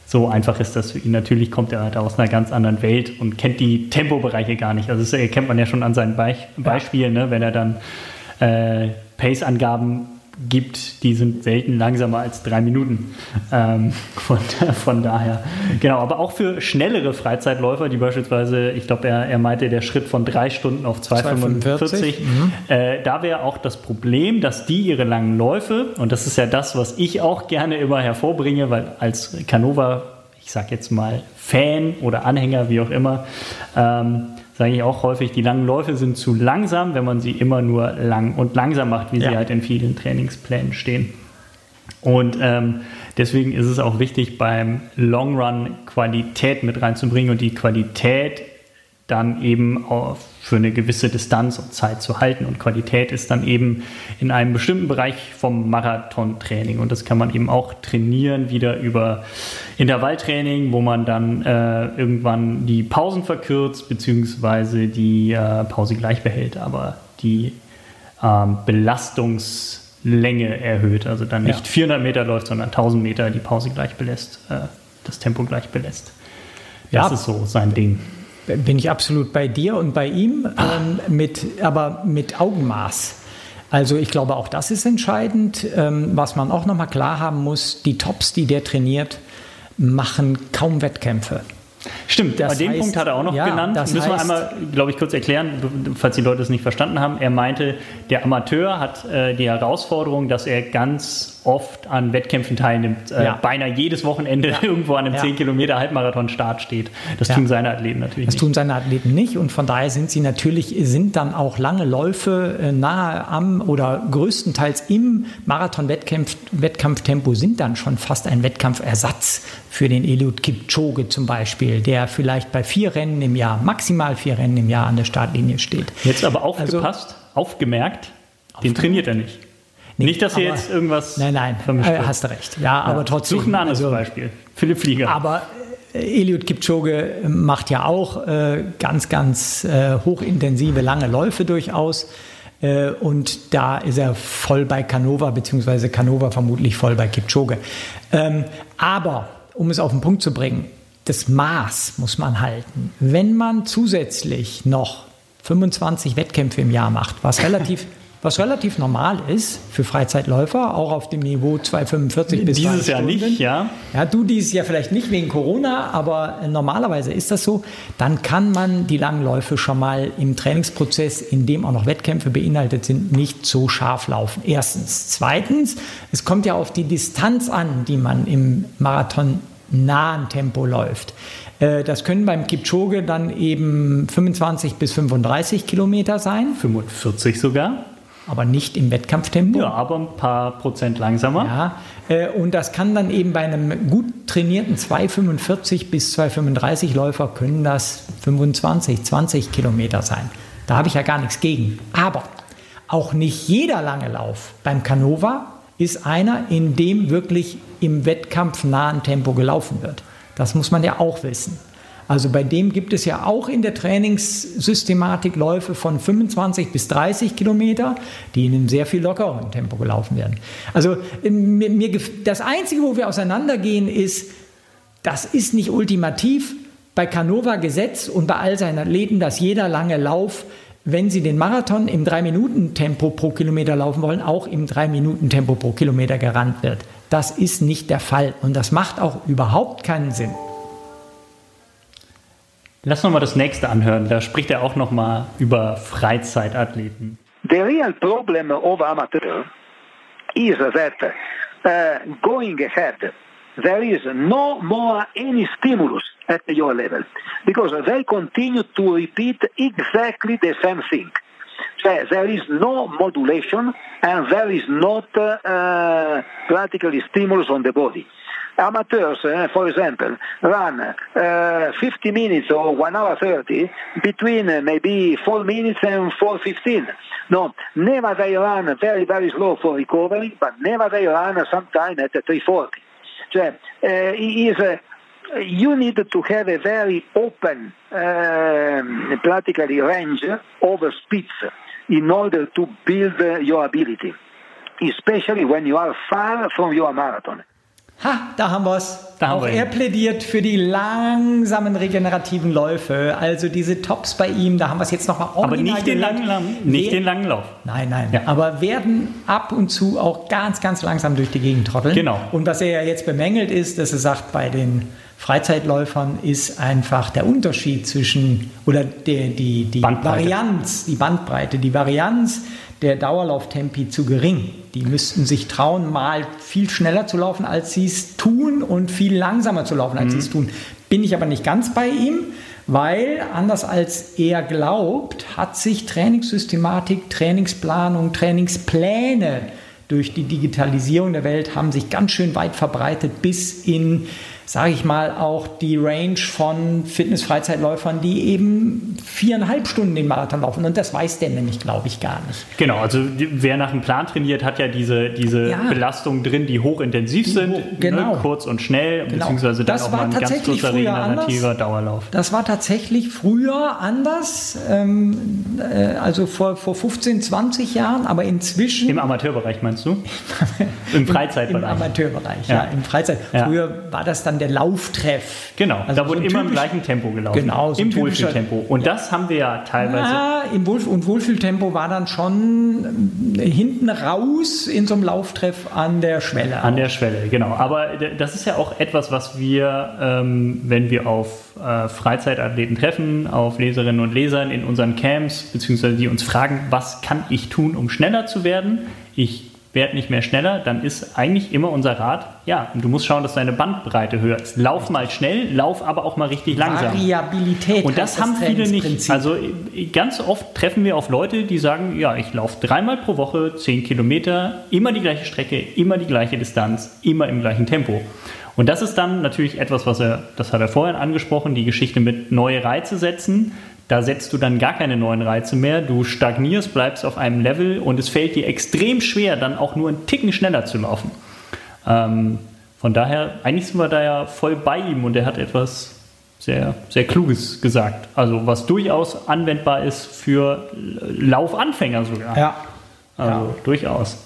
So einfach ist das für ihn. Natürlich kommt er halt aus einer ganz anderen Welt und kennt die Tempobereiche gar nicht. Also das erkennt man ja schon an seinen Be Beispielen, ne? wenn er dann äh, Pace-Angaben gibt, die sind selten langsamer als drei Minuten. Ähm, von, von daher, genau, aber auch für schnellere Freizeitläufer, die beispielsweise, ich glaube, er, er meinte, der Schritt von drei Stunden auf 2,45, mhm. äh, da wäre auch das Problem, dass die ihre langen Läufe, und das ist ja das, was ich auch gerne immer hervorbringe, weil als Canova, ich sag jetzt mal Fan oder Anhänger, wie auch immer, ähm, sage ich auch häufig, die langen Läufe sind zu langsam, wenn man sie immer nur lang und langsam macht, wie ja. sie halt in vielen Trainingsplänen stehen. Und ähm, deswegen ist es auch wichtig, beim Long Run Qualität mit reinzubringen und die Qualität dann eben für eine gewisse Distanz und Zeit zu halten. Und Qualität ist dann eben in einem bestimmten Bereich vom Marathontraining. Und das kann man eben auch trainieren, wieder über Intervalltraining, wo man dann äh, irgendwann die Pausen verkürzt, beziehungsweise die äh, Pause gleich behält, aber die ähm, Belastungslänge erhöht. Also dann nicht ja. 400 Meter läuft, sondern 1000 Meter die Pause gleich belässt, äh, das Tempo gleich belässt. Das ja. ist so sein Ding. Bin ich absolut bei dir und bei ihm, ähm, mit, aber mit Augenmaß. Also ich glaube, auch das ist entscheidend. Ähm, was man auch nochmal klar haben muss, die Tops, die der trainiert, machen kaum Wettkämpfe. Stimmt, das den heißt, Punkt hat er auch noch ja, genannt. Das Müssen wir einmal, glaube ich, kurz erklären, falls die Leute es nicht verstanden haben. Er meinte, der Amateur hat äh, die Herausforderung, dass er ganz oft an Wettkämpfen teilnimmt, äh, Ja. beinahe jedes Wochenende irgendwo an einem Ja. 10 Kilometer Halbmarathon-Start steht. Das Ja. tun seine Athleten natürlich Das nicht. tun seine Athleten nicht und von daher sind sie natürlich, sind dann auch lange Läufe äh, nahe am oder größtenteils im Marathon-Wettkampftempo sind dann schon fast ein Wettkampfersatz für den Eliud Kipchoge zum Beispiel, der vielleicht bei vier Rennen im Jahr, maximal vier Rennen im Jahr an der Startlinie steht. Jetzt aber Also- aufgepasst, aufgemerkt, den trainiert er nicht. Nicht, dass aber- jetzt irgendwas Nein, nein, vermischt äh, hast du recht. Ja, aber trotzdem. Such ein anderes also- Beispiel. Philipp Flieger. Aber äh, Eliud Kipchoge macht ja auch äh, ganz, ganz äh, hochintensive, lange Läufe durchaus. Äh, und da ist er voll bei Canova, beziehungsweise Canova vermutlich voll bei Kipchoge. Ähm, aber, um es auf den Punkt zu bringen, das Maß muss man halten. Wenn man zusätzlich noch 25 Wettkämpfe im Jahr macht, was relativ, was relativ normal ist für Freizeitläufer, auch auf dem Niveau 245 bis Dieses Jahr Stunden. nicht, ja. Ja, du dieses Jahr vielleicht nicht wegen Corona, aber äh, normalerweise ist das so. Dann kann man die langen Läufe schon mal im Trainingsprozess, in dem auch noch Wettkämpfe beinhaltet sind, nicht so scharf laufen. Erstens. Zweitens, es kommt ja auf die Distanz an, die man im Marathon nahen Tempo läuft. Äh, Das können beim Kipchoge dann eben 25 bis 35 Kilometer sein, 45 sogar. Aber nicht im Wettkampftempo. Ja, aber ein paar Prozent langsamer. Ja, äh, und das kann dann eben bei einem gut trainierten 245 bis 235 Läufer können das 25, 20 Kilometer sein. Da habe ich ja gar nichts gegen. Aber auch nicht jeder lange Lauf beim Canova ist einer, in dem wirklich im Wettkampf nahen Tempo gelaufen wird. Das muss man ja auch wissen. Also bei dem gibt es ja auch in der Trainingssystematik Läufe von 25 bis 30 Kilometer, die in einem sehr viel lockeren Tempo gelaufen werden. Also ähm, mir, mir, das Einzige, wo wir auseinandergehen, ist, das ist nicht ultimativ bei Canova Gesetz und bei all seinen Athleten, dass jeder lange Lauf, wenn sie den Marathon im 3-Minuten-Tempo pro Kilometer laufen wollen, auch im 3-Minuten-Tempo pro Kilometer gerannt wird. Das ist nicht der Fall und das macht auch überhaupt keinen Sinn. Lass noch mal das nächste anhören. Da spricht er auch noch mal über Freizeitathleten. The real problem of amateur is that uh, going ahead, there is no more any stimulus at your level because they continue to repeat exactly the same thing. So there is no modulation and there is not uh, practically stimulus on the body. Amateurs, uh, for example, run uh, 50 minutes or 1 hour 30 between uh, maybe 4 minutes and 4.15. No, never they run very, very slow for recovery, but never they run sometime at 3.40. So, is, you need to have a very open, practically range of speeds in order to build your ability, especially when you are far from your marathon. Ha, da haben wir es. Auch wir er plädiert für die langsamen regenerativen Läufe, also diese Tops bei ihm, da haben wir es jetzt nochmal Aber nicht den langen, Lauf- nicht den langen Lauf. Nein, nein. Ja. Aber werden ab und zu auch ganz, ganz langsam durch die Gegend trotteln. Genau. Und was er ja jetzt bemängelt ist, dass er sagt, bei den Freizeitläufern ist einfach der Unterschied zwischen, oder der, die, die Bandbreite. Varianz, die Bandbreite, die Varianz der Dauerlauftempi zu gering. Die müssten sich trauen, mal viel schneller zu laufen, als sie es tun und viel langsamer zu laufen, als sie es tun. Bin ich aber nicht ganz bei ihm, weil anders als er glaubt, hat sich Trainingssystematik, Trainingsplanung, Trainingspläne durch die Digitalisierung der Welt haben sich ganz schön weit verbreitet bis in, sage ich mal, auch die Range von Fitness-Freizeitläufern, die eben viereinhalb Stunden den Marathon laufen. Und das weiß der nämlich, glaube ich, gar nicht. Genau, also die- wer nach einem Plan trainiert, hat ja diese, diese Ja. Belastungen drin, die hochintensiv sind, hoch- genau. ne, kurz und schnell, Genau. beziehungsweise dann Das auch war mal ein ganz kurzer regenerativer Dauerlauf. Das war tatsächlich früher anders, ähm, äh, also vor, vor 15, 20 Jahren, aber inzwischen Im Amateurbereich meinst du? Im im Freizeitbereich. Amateurbereich, ja, Ja. im Freizeit. Ja. Früher war das dann der Lauftreff. Genau, Also da so wurde immer im typisch- gleichen Tempo gelaufen. Genau, so Im Wohlfühltempo. Und das haben wir ja teilweise. Ja, im Wohlf und Wohlfühltempo war dann schon äh, hinten raus in so einem Lauftreff an der Schwelle. An der Schwelle, genau. Aber das ist ja auch etwas, was wir, ähm, wenn wir auf äh, Freizeitathleten treffen, auf Leserinnen und Lesern in unseren Camps, beziehungsweise die uns fragen, was kann ich tun, um schneller zu werden? Ich werd nicht mehr schneller, dann ist eigentlich immer unser Rat, ja, du musst schauen, dass deine Bandbreite höher ist. Lauf mal schnell, lauf aber auch mal richtig langsam. Variabilität. Und das haben viele nicht. Also ganz oft treffen wir auf Leute, die sagen, ja, ich laufe dreimal pro Woche zehn Kilometer, immer die gleiche Strecke, immer die gleiche Distanz, immer im gleichen Tempo. Und das ist dann natürlich etwas, was er, das hat er vorhin angesprochen, die Geschichte mit neue Reize setzen. Da setzt du dann gar keine neuen Reize mehr. Du stagnierst, bleibst auf einem Level und es fällt dir extrem schwer, dann auch nur einen Ticken schneller zu laufen. Ähm, von daher, eigentlich sind wir da ja voll bei ihm und er hat etwas sehr, sehr Kluges gesagt. Also was durchaus anwendbar ist für Laufanfänger sogar. Ja. Also ja. durchaus.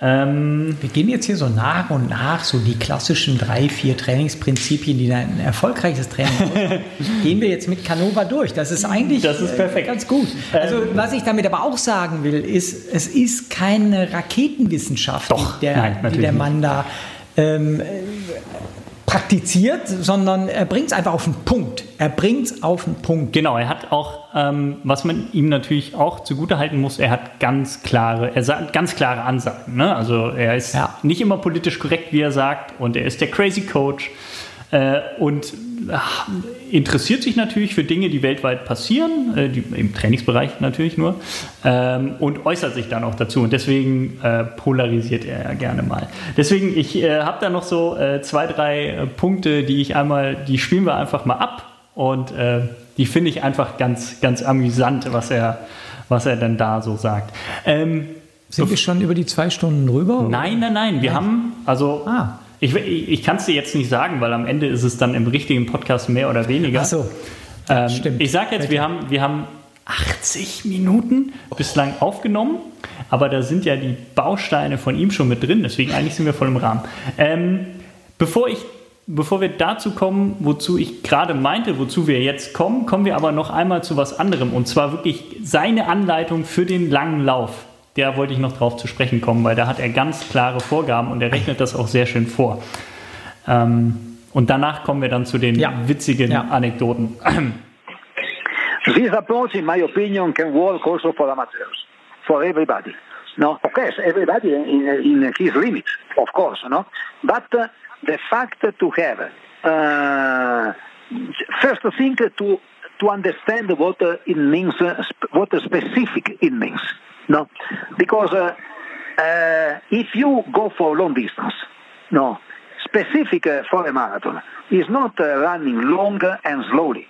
Ähm, Wir gehen jetzt hier so nach und nach so die klassischen drei, vier Trainingsprinzipien, die ein erfolgreiches Training ausmachen, gehen wir jetzt mit Canova durch. Das ist eigentlich Das ist perfekt. Äh, ganz gut. Also was ich damit aber auch sagen will, ist, es ist keine Raketenwissenschaft, Doch, die, der, nein, die der Mann da ähm, praktiziert, sondern er bringt es einfach auf den Punkt. Er bringt es auf den Punkt. Genau, er hat auch, ähm, was man ihm natürlich auch zugutehalten muss, er hat ganz klare, er sagt ganz klare Ansagen. Ne? Also er ist Ja. nicht immer politisch korrekt, wie er sagt, und er ist der Crazy Coach und ach, interessiert sich natürlich für Dinge, die weltweit passieren, äh, die, im Trainingsbereich natürlich nur, ähm, und äußert sich dann auch dazu. Und deswegen äh, polarisiert er ja gerne mal. Deswegen, ich äh, habe da noch so äh, zwei, drei äh, Punkte, die ich einmal, die spielen wir einfach mal ab. Und äh, die finde ich einfach ganz, ganz amüsant, was er, was er dann da so sagt. Ähm, Sind wir schon über die zwei Stunden drüber? Nein, nein, nein. Wir haben, also, Ah. Ich, ich, ich kann es dir jetzt nicht sagen, weil am Ende ist es dann im richtigen Podcast mehr oder weniger. Ach so. Ähm, stimmt. Ich sage jetzt, wir haben, wir haben 80 Minuten bislang aufgenommen, aber da sind ja die Bausteine von ihm schon mit drin, deswegen eigentlich sind wir voll im Rahmen. Ähm, bevor ich Bevor wir dazu kommen, wozu ich gerade meinte, wozu wir jetzt kommen, kommen wir aber noch einmal zu was anderem und zwar wirklich seine Anleitung für den langen Lauf. Der wollte ich noch drauf zu sprechen kommen, weil da hat er ganz klare Vorgaben und er rechnet das auch sehr schön vor. Ähm, und danach kommen wir dann zu den Ja. witzigen Ja. Anekdoten. This approach, in my opinion, can work also for amateurs, for everybody. No, of course, everybody in, in his limits, of course, no. But uh, the fact to have uh, first thing to to understand what uh, it means, uh, what specific it means, no, because uh, uh, if you go for long distance, no, specific uh, for a marathon is not uh, running long and slowly.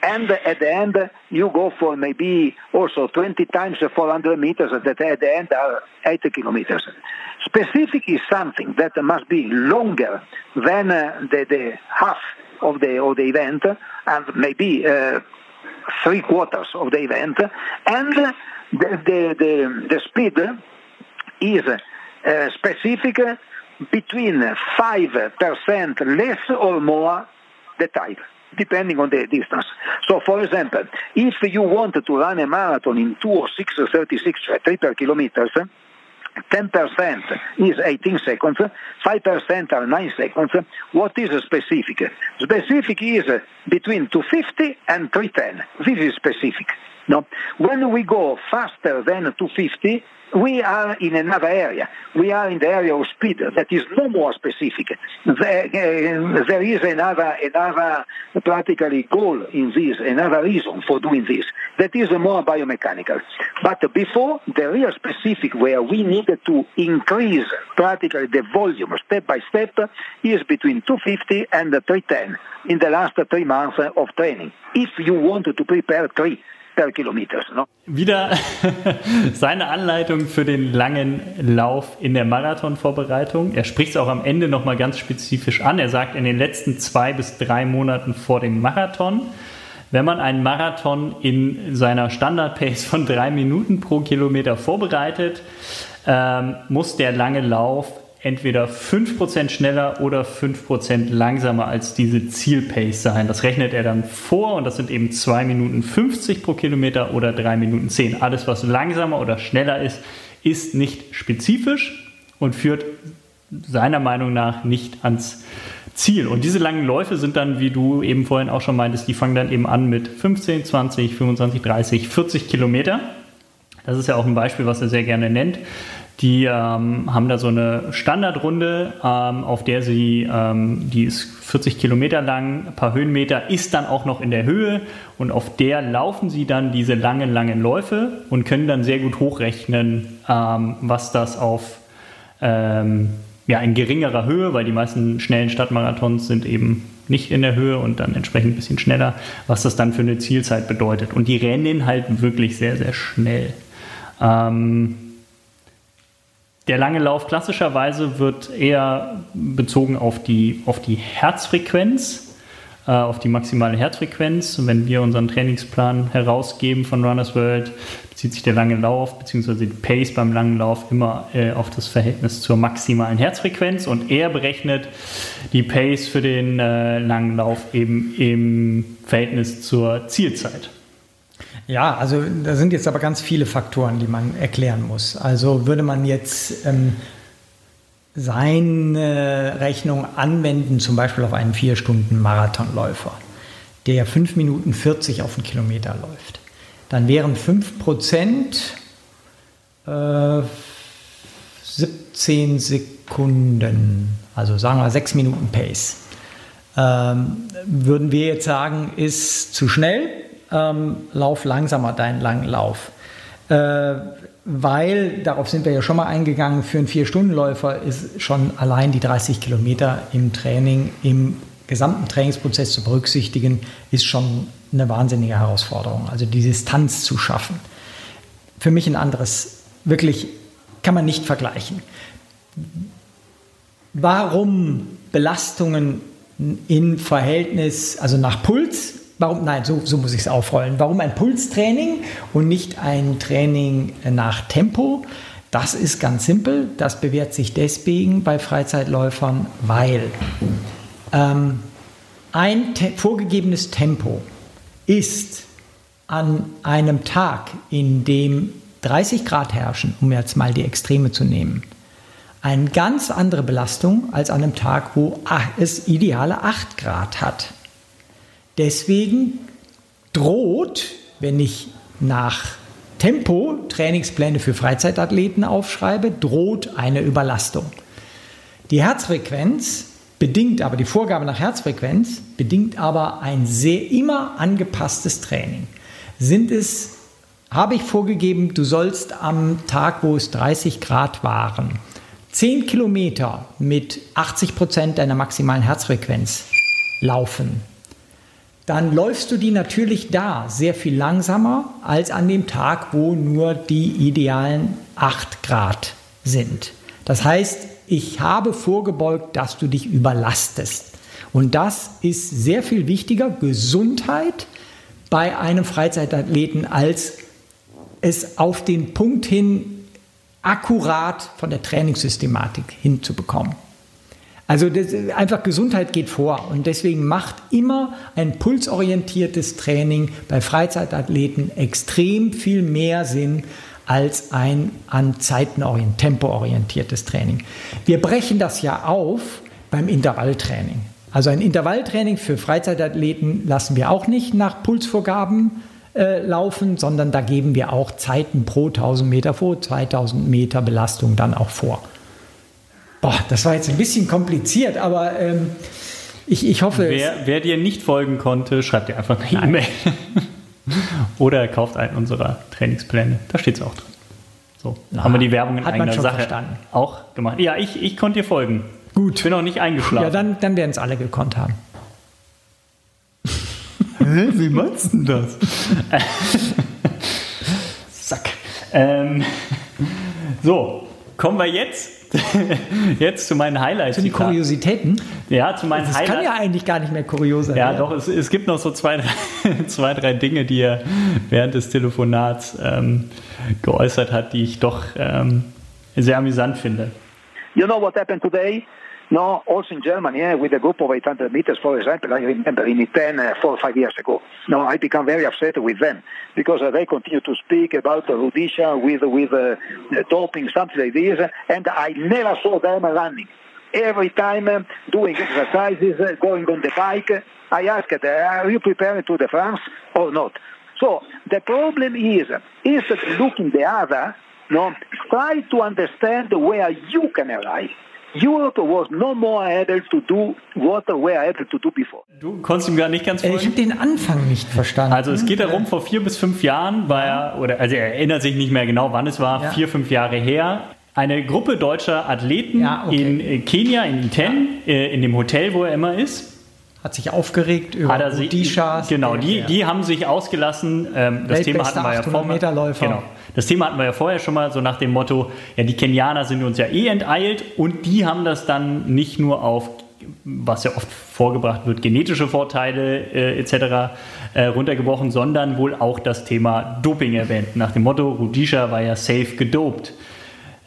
And at the end, you go for maybe also 20 times 400 meters that at the end are 80 kilometers. Specific is something that must be longer than uh, the, the half of the, of the event and maybe uh, three quarters of the event. And the, the, the, the speed is uh, specific between 5% less or more the type depending on the distance. So, for example, if you want to run a marathon in 206.36, 3 per kilometers, 10% is 18 seconds, 5% are 9 seconds. What is specific? Specific is between 250 and 310. This is specific. No? When we go faster than 250, we are in another area. We are in the area of speed that is no more specific. There, uh, there is another, another practically goal in this, another reason for doing this. That is more biomechanical. But before, the real specific where we needed to increase practically the volume step by step is between 250 and 310 in the last three months of training. If you want to prepare three kilometers, no? Wieder seine Anleitung für den langen Lauf in der Marathonvorbereitung. Er spricht es auch am Ende nochmal ganz spezifisch an. Er sagt, in den letzten zwei bis drei Monaten vor dem Marathon, wenn man einen Marathon in seiner Standard-Pace von drei Minuten pro Kilometer vorbereitet, ähm, muss der lange Lauf entweder 5% schneller oder 5% langsamer als diese Zielpace sein. Das rechnet er dann vor und das sind eben 2 Minuten 50 pro Kilometer oder 3 Minuten 10. Alles, was langsamer oder schneller ist, ist nicht spezifisch und führt seiner Meinung nach nicht ans Ziel. Und diese langen Läufe sind dann, wie du eben vorhin auch schon meintest, die fangen dann eben an mit 15, 20, 25, 30, 40 Kilometer. Das ist ja auch ein Beispiel, was er sehr gerne nennt. Die ähm, haben da so eine Standardrunde, ähm, auf der sie, ähm, die ist 40 Kilometer lang, ein paar Höhenmeter, ist dann auch noch in der Höhe und auf der laufen sie dann diese langen, langen Läufe und können dann sehr gut hochrechnen, ähm, was das auf ähm, ja, in geringerer Höhe, weil die meisten schnellen Stadtmarathons sind eben nicht in der Höhe und dann entsprechend ein bisschen schneller, was das dann für eine Zielzeit bedeutet. Und die rennen halt wirklich sehr, sehr schnell. Ähm, der lange Lauf klassischerweise wird eher bezogen auf die, auf die Herzfrequenz, äh, auf die maximale Herzfrequenz. Wenn wir unseren Trainingsplan herausgeben von Runners World, bezieht sich der lange Lauf bzw. die Pace beim langen Lauf immer äh, auf das Verhältnis zur maximalen Herzfrequenz und er berechnet die Pace für den äh, langen Lauf eben im Verhältnis zur Zielzeit. Ja, also da sind jetzt aber ganz viele Faktoren, die man erklären muss. Also würde man jetzt ähm, seine Rechnung anwenden, zum Beispiel auf einen 4-Stunden-Marathonläufer, der 5 Minuten 40 auf einen Kilometer läuft, dann wären 5 Prozent äh, 17 Sekunden, also sagen wir 6 Minuten Pace. Ähm, würden wir jetzt sagen, ist zu schnell, ähm, lauf langsamer deinen langen Lauf. Äh, weil, darauf sind wir ja schon mal eingegangen, für einen Vier-Stunden-Läufer ist schon allein die 30 Kilometer im Training, im gesamten Trainingsprozess zu berücksichtigen, ist schon eine wahnsinnige Herausforderung. Also die Distanz zu schaffen. Für mich ein anderes, wirklich kann man nicht vergleichen. Warum Belastungen in Verhältnis, also nach Puls, Warum, nein, so, so muss ich es aufrollen. Warum ein Pulstraining und nicht ein Training nach Tempo? Das ist ganz simpel. Das bewährt sich deswegen bei Freizeitläufern, weil ähm, ein te vorgegebenes Tempo ist an einem Tag, in dem 30 Grad herrschen, um jetzt mal die Extreme zu nehmen, eine ganz andere Belastung als an einem Tag, wo es ideale 8 Grad hat. Deswegen droht, wenn ich nach Tempo Trainingspläne für Freizeitathleten aufschreibe, droht eine Überlastung. Die Herzfrequenz bedingt aber, die Vorgabe nach Herzfrequenz bedingt aber ein sehr immer angepasstes Training. Sind es, habe ich vorgegeben, du sollst am Tag, wo es 30 Grad waren, 10 Kilometer mit 80 Prozent deiner maximalen Herzfrequenz laufen dann läufst du die natürlich da sehr viel langsamer als an dem Tag, wo nur die idealen 8 Grad sind. Das heißt, ich habe vorgebeugt, dass du dich überlastest. Und das ist sehr viel wichtiger, Gesundheit bei einem Freizeitathleten, als es auf den Punkt hin akkurat von der Trainingssystematik hinzubekommen. Also das, einfach Gesundheit geht vor und deswegen macht immer ein pulsorientiertes Training bei Freizeitathleten extrem viel mehr Sinn als ein an Zeiten tempoorientiertes Training. Wir brechen das ja auf beim Intervalltraining. Also ein Intervalltraining für Freizeitathleten lassen wir auch nicht nach Pulsvorgaben äh, laufen, sondern da geben wir auch Zeiten pro 1000 Meter vor, 2000 Meter Belastung dann auch vor. Boah, das war jetzt ein bisschen kompliziert, aber ähm, ich, ich hoffe. Wer, wer, dir nicht folgen konnte, schreibt dir einfach eine E-Mail. Oder kauft einen unserer Trainingspläne. Da steht es auch drin. So, Na, haben wir die Werbung in eigener Sache verstanden. auch gemacht. Ja, ich, ich konnte dir folgen. Gut. Ich bin auch nicht eingeschlafen. Ja, dann, dann werden es alle gekonnt haben. Hä, wie meinst du das? Sack. Ähm, so, kommen wir jetzt Jetzt zu meinen Highlights. Zu den Kuriositäten? Ja, zu meinen das Highlights. Das kann ja eigentlich gar nicht mehr kurios sein. Ja, ja. doch, es, es, gibt noch so zwei drei, zwei, drei Dinge, die er während des Telefonats ähm, geäußert hat, die ich doch ähm, sehr amüsant finde. You know what happened today? No, also in Germany, with a group of 800 meters, for example, I remember in 10, uh, four or five years ago. No, I become very upset with them because uh, they continue to speak about uh, Rudisha with, with uh, doping, something like this, and I never saw them running. Every time uh, doing exercises, uh, going on the bike, I asked, uh, are you preparing to the France or not? So the problem is, instead of looking the other, no, try to understand where you can arrive. Europe was no more able to do what we were able to do before. Du konntest ihm gar nicht ganz folgen. Ich habe den Anfang nicht verstanden. Also es geht darum, vor vier bis fünf Jahren war er, oder also er erinnert sich nicht mehr genau, wann es war, ja. vier, fünf Jahre her. Eine Gruppe deutscher Athleten ja, okay. in äh, Kenia, in Iten, ja. Äh, in dem Hotel, wo er immer ist. Hat sich aufgeregt über Odishas. Genau, die, die haben sich ausgelassen. Ähm, das Thema hatten wir ja vorher. Genau. Das Thema hatten wir ja vorher schon mal so nach dem Motto, ja, die Kenianer sind uns ja eh enteilt und die haben das dann nicht nur auf was ja oft vorgebracht wird, genetische Vorteile äh, etc. Äh, runtergebrochen, sondern wohl auch das Thema Doping erwähnt. Nach dem Motto, Rudisha war ja safe gedopt.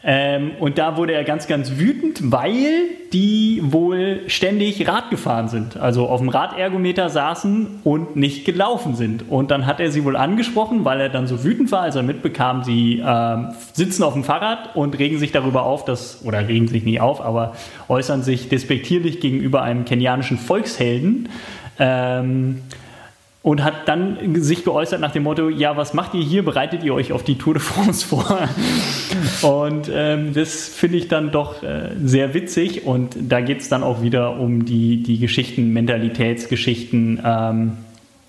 Ähm, und da wurde er ganz, ganz wütend, weil die wohl ständig Rad gefahren sind. Also auf dem Radergometer saßen und nicht gelaufen sind. Und dann hat er sie wohl angesprochen, weil er dann so wütend war, als er mitbekam, sie äh, sitzen auf dem Fahrrad und regen sich darüber auf, dass, oder regen sich nicht auf, aber äußern sich despektierlich gegenüber einem kenianischen Volkshelden. Ähm, und hat dann sich geäußert nach dem Motto, ja, was macht ihr hier? Bereitet ihr euch auf die Tour de France vor? und ähm, das finde ich dann doch äh, sehr witzig und da geht es dann auch wieder um die, die Geschichten, Mentalitätsgeschichten, ähm,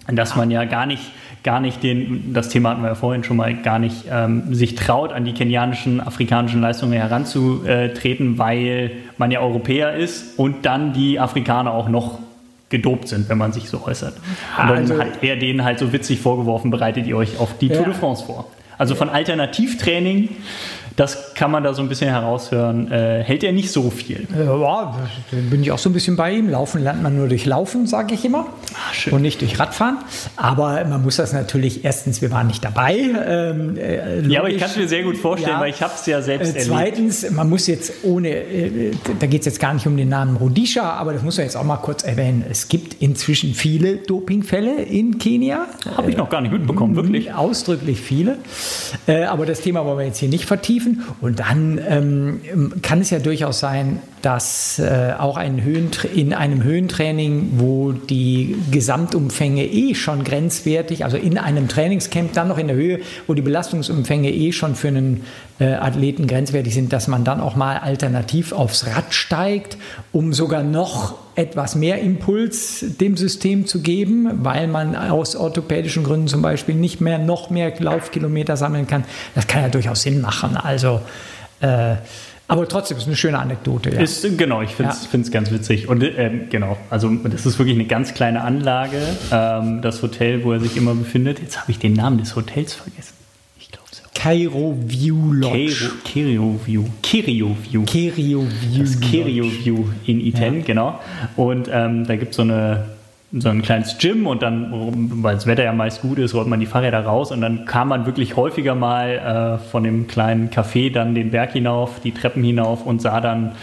dass man ja gar nicht gar nicht den, das Thema hatten wir ja vorhin schon mal, gar nicht ähm, sich traut, an die kenianischen, afrikanischen Leistungen heranzutreten, weil man ja Europäer ist und dann die Afrikaner auch noch gedopt sind, wenn man sich so äußert. Und dann also, hat er denen halt so witzig vorgeworfen, bereitet ihr euch auf die ja. Tour de France vor. Also von Alternativtraining das kann man da so ein bisschen heraushören. Äh, hält er nicht so viel. Ja, bin ich auch so ein bisschen bei ihm. Laufen lernt man nur durch Laufen, sage ich immer. Ach, und nicht durch Radfahren. Aber man muss das natürlich, erstens, wir waren nicht dabei. Ähm, äh, ja, aber ich kann es mir sehr gut vorstellen, ja, weil ich habe es ja selbst äh, Zweitens, man muss jetzt ohne, äh, da geht es jetzt gar nicht um den Namen Rudisha, aber das muss man jetzt auch mal kurz erwähnen. Es gibt inzwischen viele Dopingfälle in Kenia. Habe ich noch gar nicht mitbekommen, wirklich. Ausdrücklich viele. Äh, aber das Thema wollen wir jetzt hier nicht vertiefen vertiefen. Und dann ähm, kann es ja durchaus sein, dass äh, auch ein in einem Höhentraining, wo die Gesamtumfänge eh schon grenzwertig, also in einem Trainingscamp dann noch in der Höhe, wo die Belastungsumfänge eh schon für einen äh, Athleten grenzwertig sind, dass man dann auch mal alternativ aufs Rad steigt, um sogar noch etwas mehr Impuls dem System zu geben, weil man aus orthopädischen Gründen zum Beispiel nicht mehr noch mehr Laufkilometer sammeln kann. Das kann ja durchaus Sinn machen. Also äh, aber trotzdem ist eine schöne Anekdote. Ja. Ist, genau, ich finde es ja. ganz witzig. Und ähm, genau, also das ist wirklich eine ganz kleine Anlage, ähm, das Hotel, wo er sich immer befindet. Jetzt habe ich den Namen des Hotels vergessen. Cairo View Lodge. Cairo View. Kirio View. Kirio View. Das Kirio View in Iten, ja. genau. Und ähm, da gibt es so eine so ein kleines Gym und dann, weil das Wetter ja meist gut ist, rollt man die Fahrräder raus und dann kam man wirklich häufiger mal äh, von dem kleinen Café dann den Berg hinauf, die Treppen hinauf und sah dann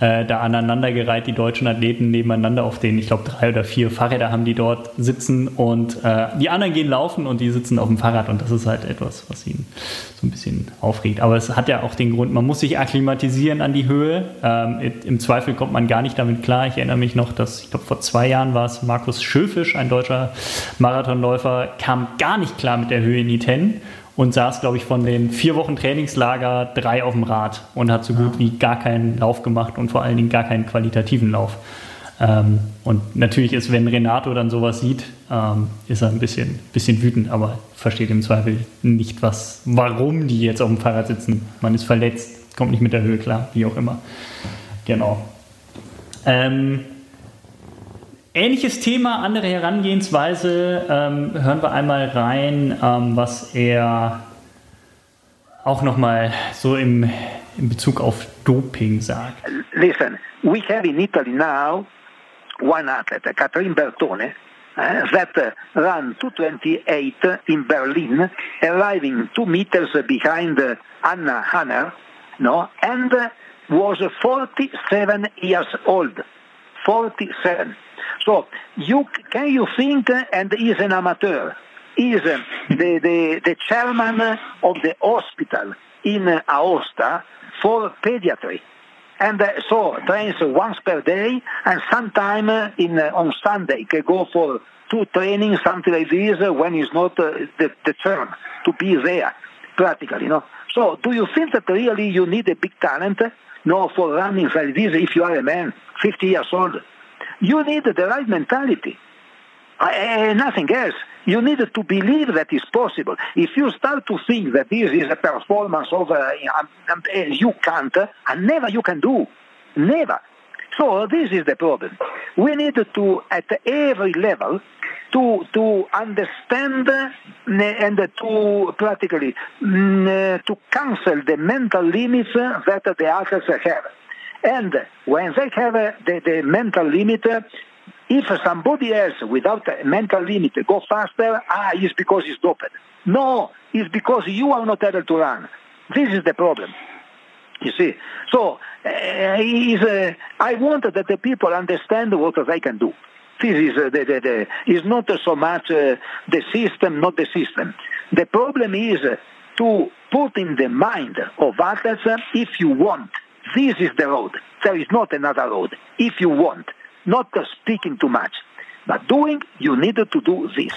äh, da aneinandergereiht die deutschen Athleten nebeneinander auf den, ich glaube, drei oder vier Fahrräder haben die dort sitzen und äh, die anderen gehen laufen und die sitzen auf dem Fahrrad und das ist halt etwas, was ihn so ein bisschen aufregt. Aber es hat ja auch den Grund, man muss sich akklimatisieren an die Höhe. Ähm, Im Zweifel kommt man gar nicht damit klar. Ich erinnere mich noch, dass, ich glaube, vor zwei Jahren war es Markus Markus Schöfisch, ein deutscher Marathonläufer, kam gar nicht klar mit der Höhe in die Ten und saß, glaube ich, von den vier Wochen Trainingslager drei auf dem Rad und hat so gut wie gar keinen Lauf gemacht und vor allen Dingen gar keinen qualitativen Lauf. Ähm, und natürlich ist, wenn Renato dann sowas sieht, ähm, ist er ein bisschen, bisschen wütend, aber versteht im Zweifel nicht, was, warum die jetzt auf dem Fahrrad sitzen. Man ist verletzt, kommt nicht mit der Höhe klar, wie auch immer. Genau. Ähm, Ähnliches Thema, andere Herangehensweise. Ähm, hören wir einmal rein, ähm, was er auch nochmal so im, in Bezug auf Doping sagt. Listen, we have in Italy now one athlete, Catherine Bertone, uh, that ran 228 in Berlin, arriving two meters behind Anna Hanner, no, and was 47 years old. 47. So you can you think, and he's an amateur. He's the, the, the chairman of the hospital in Aosta for pediatry. And uh, so trains once per day, and sometime in uh, on Sunday can go for two trainings, something like this, when he's not uh, the, the term to be there, practically, you know. So, do you think that really you need a big talent? No, for running like this, if you are a man, 50 years old. You need the right mentality. Uh, nothing else. You need to believe that it's possible. If you start to think that this is a performance of uh, um, you can't, and never you can do. Never. So this is the problem. We need to, at every level, to to understand and to practically to cancel the mental limits that the others have. And when they have the, the mental limit, if somebody else without a mental limit go faster, ah, it's because he's doped. No, it's because you are not able to run. This is the problem. You see, so uh, is, uh, I want that the people understand what they can do. This is uh, the, the, the, is not so much uh, the system, not the system. The problem is to put in the mind of others if you want. This is the road. There is not another road. If you want, not speaking too much, but doing, you need to do this.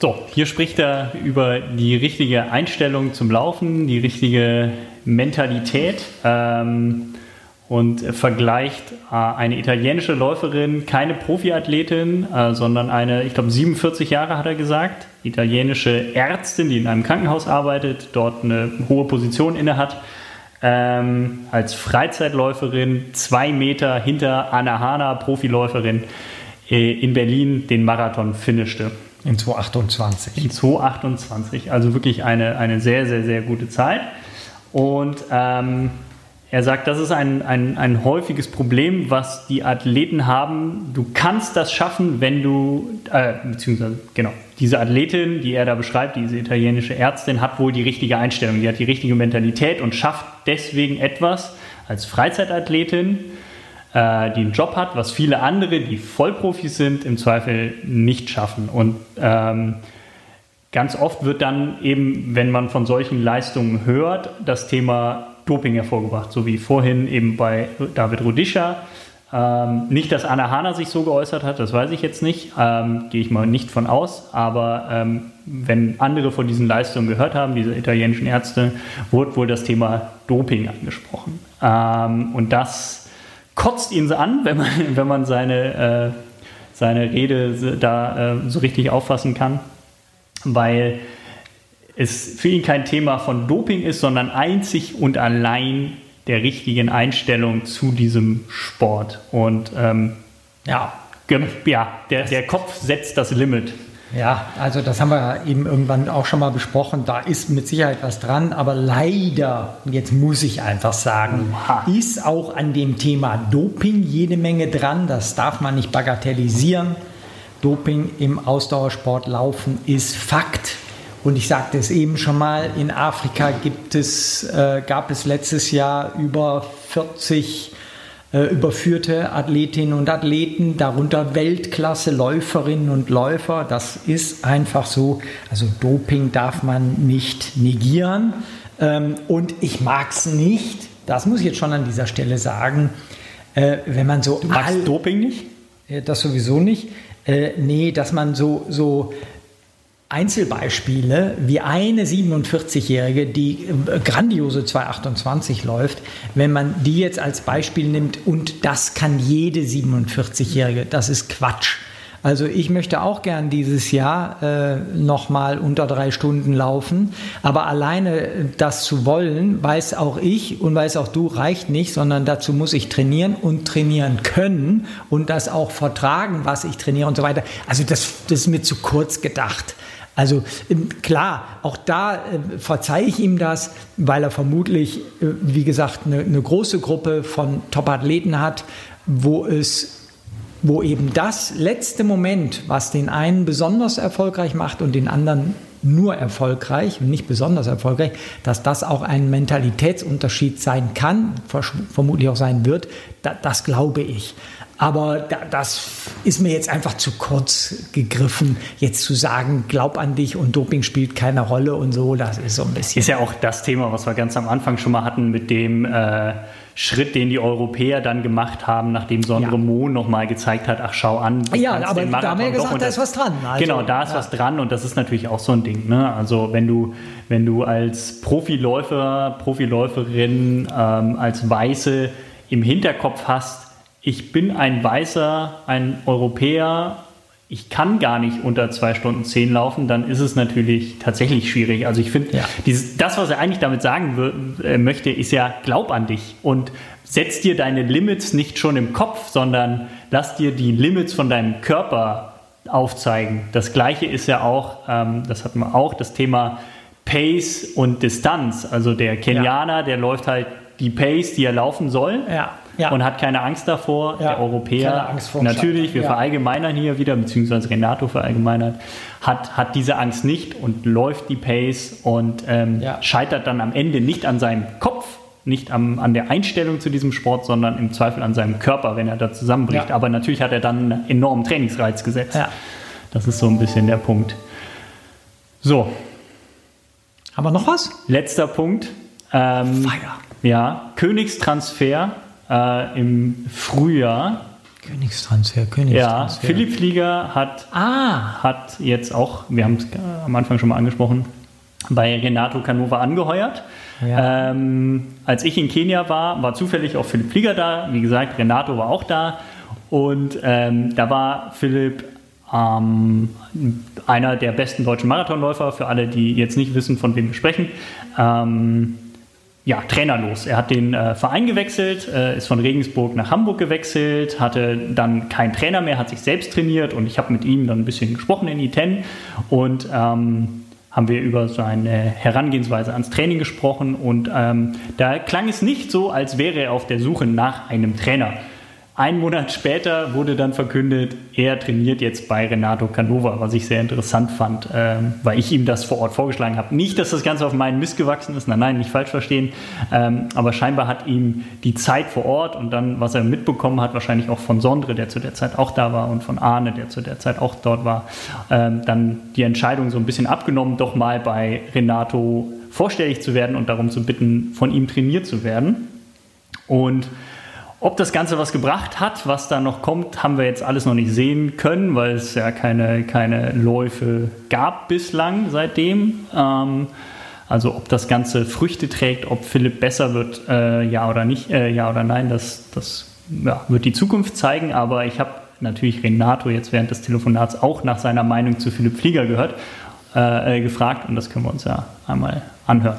So, hier spricht er über die richtige Einstellung zum Laufen, die richtige Mentalität. Ähm, und vergleicht äh, eine italienische Läuferin, keine Profiathletin, äh, sondern eine, ich glaube 47 Jahre hat er gesagt, italienische Ärztin, die in einem Krankenhaus arbeitet, dort eine hohe Position innehat, ähm, als Freizeitläuferin zwei Meter hinter Anna Hana, Profiläuferin, äh, in Berlin den Marathon finishte. In 2028. In 2028, also wirklich eine, eine sehr, sehr, sehr gute Zeit. Und ähm, er sagt, das ist ein, ein, ein häufiges Problem, was die Athleten haben. Du kannst das schaffen, wenn du, äh, beziehungsweise, genau, diese Athletin, die er da beschreibt, diese italienische Ärztin, hat wohl die richtige Einstellung, die hat die richtige Mentalität und schafft deswegen etwas als Freizeitathletin, äh, die einen Job hat, was viele andere, die Vollprofis sind, im Zweifel nicht schaffen. Und ähm, ganz oft wird dann eben, wenn man von solchen Leistungen hört, das Thema Doping hervorgebracht, so wie vorhin eben bei David Rudisha. Ähm, nicht, dass Anna Hana sich so geäußert hat, das weiß ich jetzt nicht, ähm, gehe ich mal nicht von aus, aber ähm, wenn andere von diesen Leistungen gehört haben, diese italienischen Ärzte, wurde wohl das Thema Doping angesprochen. Ähm, und das kotzt ihn so an, wenn man, wenn man seine, äh, seine Rede da äh, so richtig auffassen kann, weil es für ihn kein Thema von Doping ist, sondern einzig und allein der richtigen Einstellung zu diesem Sport. Und ähm, ja, ja der, der Kopf setzt das Limit. Ja, also das haben wir eben irgendwann auch schon mal besprochen. Da ist mit Sicherheit was dran, aber leider, jetzt muss ich einfach sagen, ist auch an dem Thema Doping jede Menge dran. Das darf man nicht bagatellisieren. Doping im Ausdauersport laufen ist Fakt. Und ich sagte es eben schon mal, in Afrika gibt es, äh, gab es letztes Jahr über 40 äh, überführte Athletinnen und Athleten, darunter Weltklasse Läuferinnen und Läufer. Das ist einfach so. Also Doping darf man nicht negieren. Ähm, und ich mag es nicht, das muss ich jetzt schon an dieser Stelle sagen, äh, wenn man so... Du magst all, Doping nicht? Das sowieso nicht. Äh, nee, dass man so, so Einzelbeispiele wie eine 47-Jährige, die äh, grandiose 228 läuft, wenn man die jetzt als Beispiel nimmt und das kann jede 47-Jährige, das ist Quatsch. Also ich möchte auch gern dieses Jahr äh, nochmal unter drei Stunden laufen, aber alleine das zu wollen, weiß auch ich und weiß auch du, reicht nicht, sondern dazu muss ich trainieren und trainieren können und das auch vertragen, was ich trainiere und so weiter. Also das, das ist mir zu kurz gedacht. Also ähm, klar, auch da äh, verzeihe ich ihm das, weil er vermutlich, äh, wie gesagt, eine, eine große Gruppe von Top-Athleten hat, wo es wo eben das letzte Moment, was den einen besonders erfolgreich macht und den anderen nur erfolgreich und nicht besonders erfolgreich, dass das auch ein Mentalitätsunterschied sein kann, vermutlich auch sein wird, da, das glaube ich. Aber da, das ist mir jetzt einfach zu kurz gegriffen, jetzt zu sagen, glaub an dich und Doping spielt keine Rolle und so. Das ist so ein bisschen. Ist ja auch das Thema, was wir ganz am Anfang schon mal hatten mit dem. Äh Schritt, den die Europäer dann gemacht haben, nachdem Sondre ja. Mo nochmal gezeigt hat, ach schau an. Ja, aber da haben wir ja gesagt, da ist was dran. Also, genau, da ist ja. was dran und das ist natürlich auch so ein Ding. Ne? Also wenn du, wenn du als Profiläufer, Profiläuferin, ähm, als Weiße im Hinterkopf hast, ich bin ein Weißer, ein Europäer, ich kann gar nicht unter zwei Stunden zehn laufen, dann ist es natürlich tatsächlich schwierig. Also ich finde, ja. das, was er eigentlich damit sagen äh, möchte, ist ja, glaub an dich und setz dir deine Limits nicht schon im Kopf, sondern lass dir die Limits von deinem Körper aufzeigen. Das gleiche ist ja auch, ähm, das hatten wir auch, das Thema Pace und Distanz. Also der Kenianer, ja. der läuft halt die Pace, die er laufen soll. Ja ja. und hat keine Angst davor. Ja. Der Europäer, natürlich, wir ja. verallgemeinern hier wieder, beziehungsweise Renato verallgemeinert, hat, hat diese Angst nicht und läuft die Pace und ähm, scheitert dann am Ende nicht an seinem Kopf, nicht am, an der Einstellung zu diesem Sport, sondern im Zweifel an seinem Körper, wenn er da zusammenbricht. Aber natürlich hat er dann einen enormen Trainingsreiz gesetzt. Das ist so ein bisschen der Punkt. So. Haben wir noch was? Letzter Punkt. Ähm, Feier. Ja, Königstransfer äh, im Frühjahr. Königstransfer, Königstransfer. Ja, Philipp Flieger hat, ah. hat jetzt auch, wir haben es am Anfang schon mal angesprochen, bei Renato Canova angeheuert. Ja. Ähm, als ich in Kenia war, war zufällig auch Philipp Flieger da. Wie gesagt, Renato war auch da. Und ähm, da war Philipp ähm, einer der besten deutschen Marathonläufer, für alle, die jetzt nicht wissen, von wem wir sprechen. Ähm, ja, trainerlos. Er hat den äh, Verein gewechselt, äh, ist von Regensburg nach Hamburg gewechselt, hatte dann keinen Trainer mehr, hat sich selbst trainiert und ich habe mit ihm dann ein bisschen gesprochen in I10 und ähm, haben wir über seine Herangehensweise ans Training gesprochen und ähm, da klang es nicht so, als wäre er auf der Suche nach einem Trainer. Ein Monat später wurde dann verkündet, er trainiert jetzt bei Renato Canova, was ich sehr interessant fand, ähm, weil ich ihm das vor Ort vorgeschlagen habe. Nicht, dass das Ganze auf meinen Mist gewachsen ist, nein, nein, nicht falsch verstehen, ähm, aber scheinbar hat ihm die Zeit vor Ort und dann, was er mitbekommen hat, wahrscheinlich auch von Sondre, der zu der Zeit auch da war und von Arne, der zu der Zeit auch dort war, ähm, dann die Entscheidung so ein bisschen abgenommen, doch mal bei Renato vorstellig zu werden und darum zu bitten, von ihm trainiert zu werden. Und ob das Ganze was gebracht hat, was da noch kommt, haben wir jetzt alles noch nicht sehen können, weil es ja keine, keine Läufe gab bislang seitdem. Ähm, also ob das Ganze Früchte trägt, ob Philipp besser wird, äh, ja oder nicht, äh, ja oder nein, das, das ja, wird die Zukunft zeigen. Aber ich habe natürlich Renato jetzt während des Telefonats auch nach seiner Meinung zu Philipp Flieger gehört, äh, äh gefragt und das können wir uns ja einmal anhören.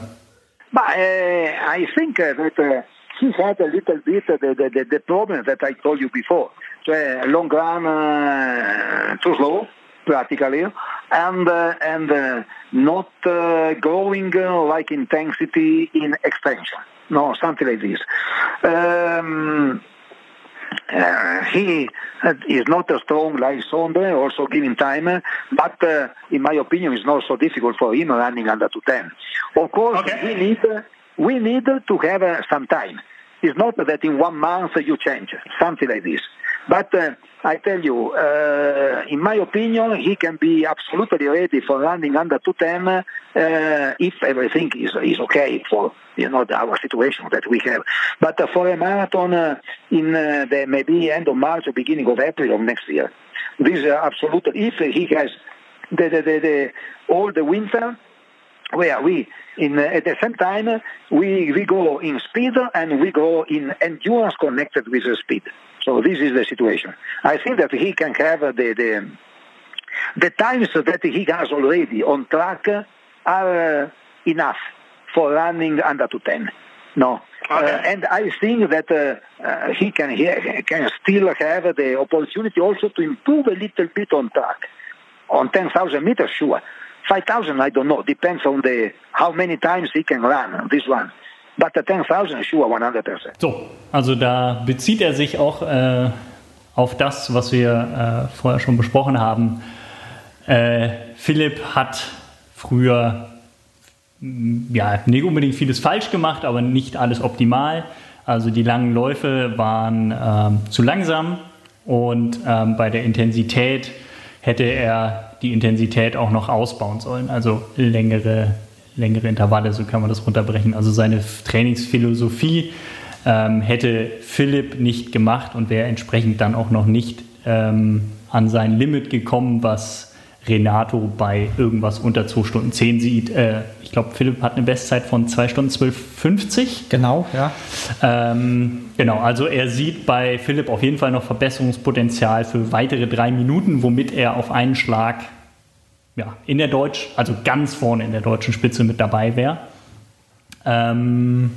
But, uh, I think uh, that uh he had a little bit the, the, the, the problem that I told you before. Cioè long run uh, too slow, practically, and uh, and uh, not uh, growing uh, like intensity in extension. No, something like this. Um, uh, he is not a strong like Sondre, also giving time, but uh, in my opinion, it's not so difficult for him running under 210. Of course, okay. we need we need to have uh, some time. It's not that in one month you change, something like this. But uh, I tell you, uh, in my opinion, he can be absolutely ready for running under 210 uh, if everything is, is okay for you know the, our situation that we have. But uh, for a marathon uh, in uh, the maybe end of March or beginning of April of next year, this is absolutely if he has the, the, the all the winter where we in, uh, at the same time we, we go in speed and we go in endurance connected with the speed. So this is the situation. I think that he can have the, the, the times that he has already on track are uh, enough for running under 210. No. Okay. Uh, and I think that uh, uh, he can he can still have the opportunity also to improve a little bit on track. On 10,000 meters, sure. 5,000, I don't know. Depends on the how many times he can run this one. But the 10,000, sure, 100%. So, also da bezieht er sich auch äh, auf das, was wir äh, vorher schon besprochen haben. Äh, Philipp hat früher mm, ja, nicht unbedingt vieles falsch gemacht, aber nicht alles optimal. Also die langen Läufe waren ähm, zu langsam und ähm, bei der Intensität hätte er die Intensität auch noch ausbauen sollen. Also längere, längere Intervalle, so kann man das runterbrechen. Also seine Trainingsphilosophie ähm, hätte Philipp nicht gemacht und wäre entsprechend dann auch noch nicht ähm, an sein Limit gekommen, was Renato bei irgendwas unter 2 Stunden 10 sieht. Äh, ich glaube, Philipp hat eine Bestzeit von 2 Stunden 12,50. Genau, ja. Ähm, genau, also er sieht bei Philipp auf jeden Fall noch Verbesserungspotenzial für weitere drei Minuten, womit er auf einen Schlag ja, in der Deutsch, also ganz vorne in der deutschen Spitze mit dabei wäre. Ähm,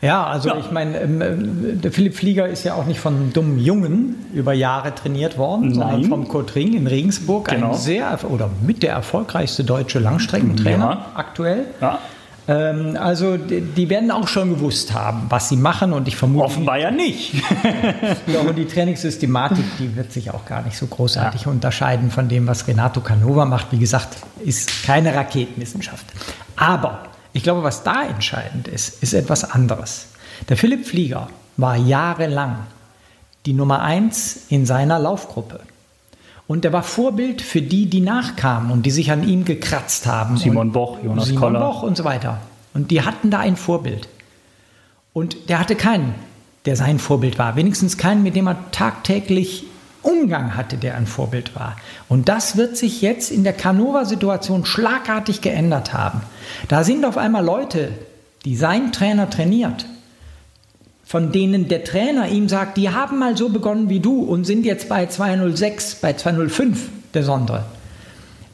ja, also ja. ich meine, ähm, der Philipp Flieger ist ja auch nicht von dummen Jungen über Jahre trainiert worden, Nein. sondern vom Kurt Ring in Regensburg, genau. ein sehr oder mit der erfolgreichste deutsche Langstreckentrainer ja. aktuell. Ja. Ähm, also die, die, werden auch schon gewusst haben, was sie machen und ich vermute. Offenbar ja nicht. ja, und die Trainingssystematik, die wird sich auch gar nicht so großartig unterscheiden von dem, was Renato Canova macht. Wie gesagt, ist keine Raketenwissenschaft. Aber ich glaube, was da entscheidend ist, ist etwas anderes. Der Philipp Flieger war jahrelang die Nummer eins in seiner Laufgruppe. Und er war Vorbild für die, die nachkamen und die sich an ihm gekratzt haben. Simon Boch, Jonas Simon Koller. Boch und so weiter. Und die hatten da ein Vorbild. Und der hatte keinen, der sein Vorbild war. Wenigstens keinen, mit dem er tagtäglich Umgang hatte, der ein Vorbild war. Und das wird sich jetzt in der Canova-Situation schlagartig geändert haben. Da sind auf einmal Leute, die sein Trainer trainiert, von denen der Trainer ihm sagt, die haben mal so begonnen wie du und sind jetzt bei 206, bei 205 der Sondre.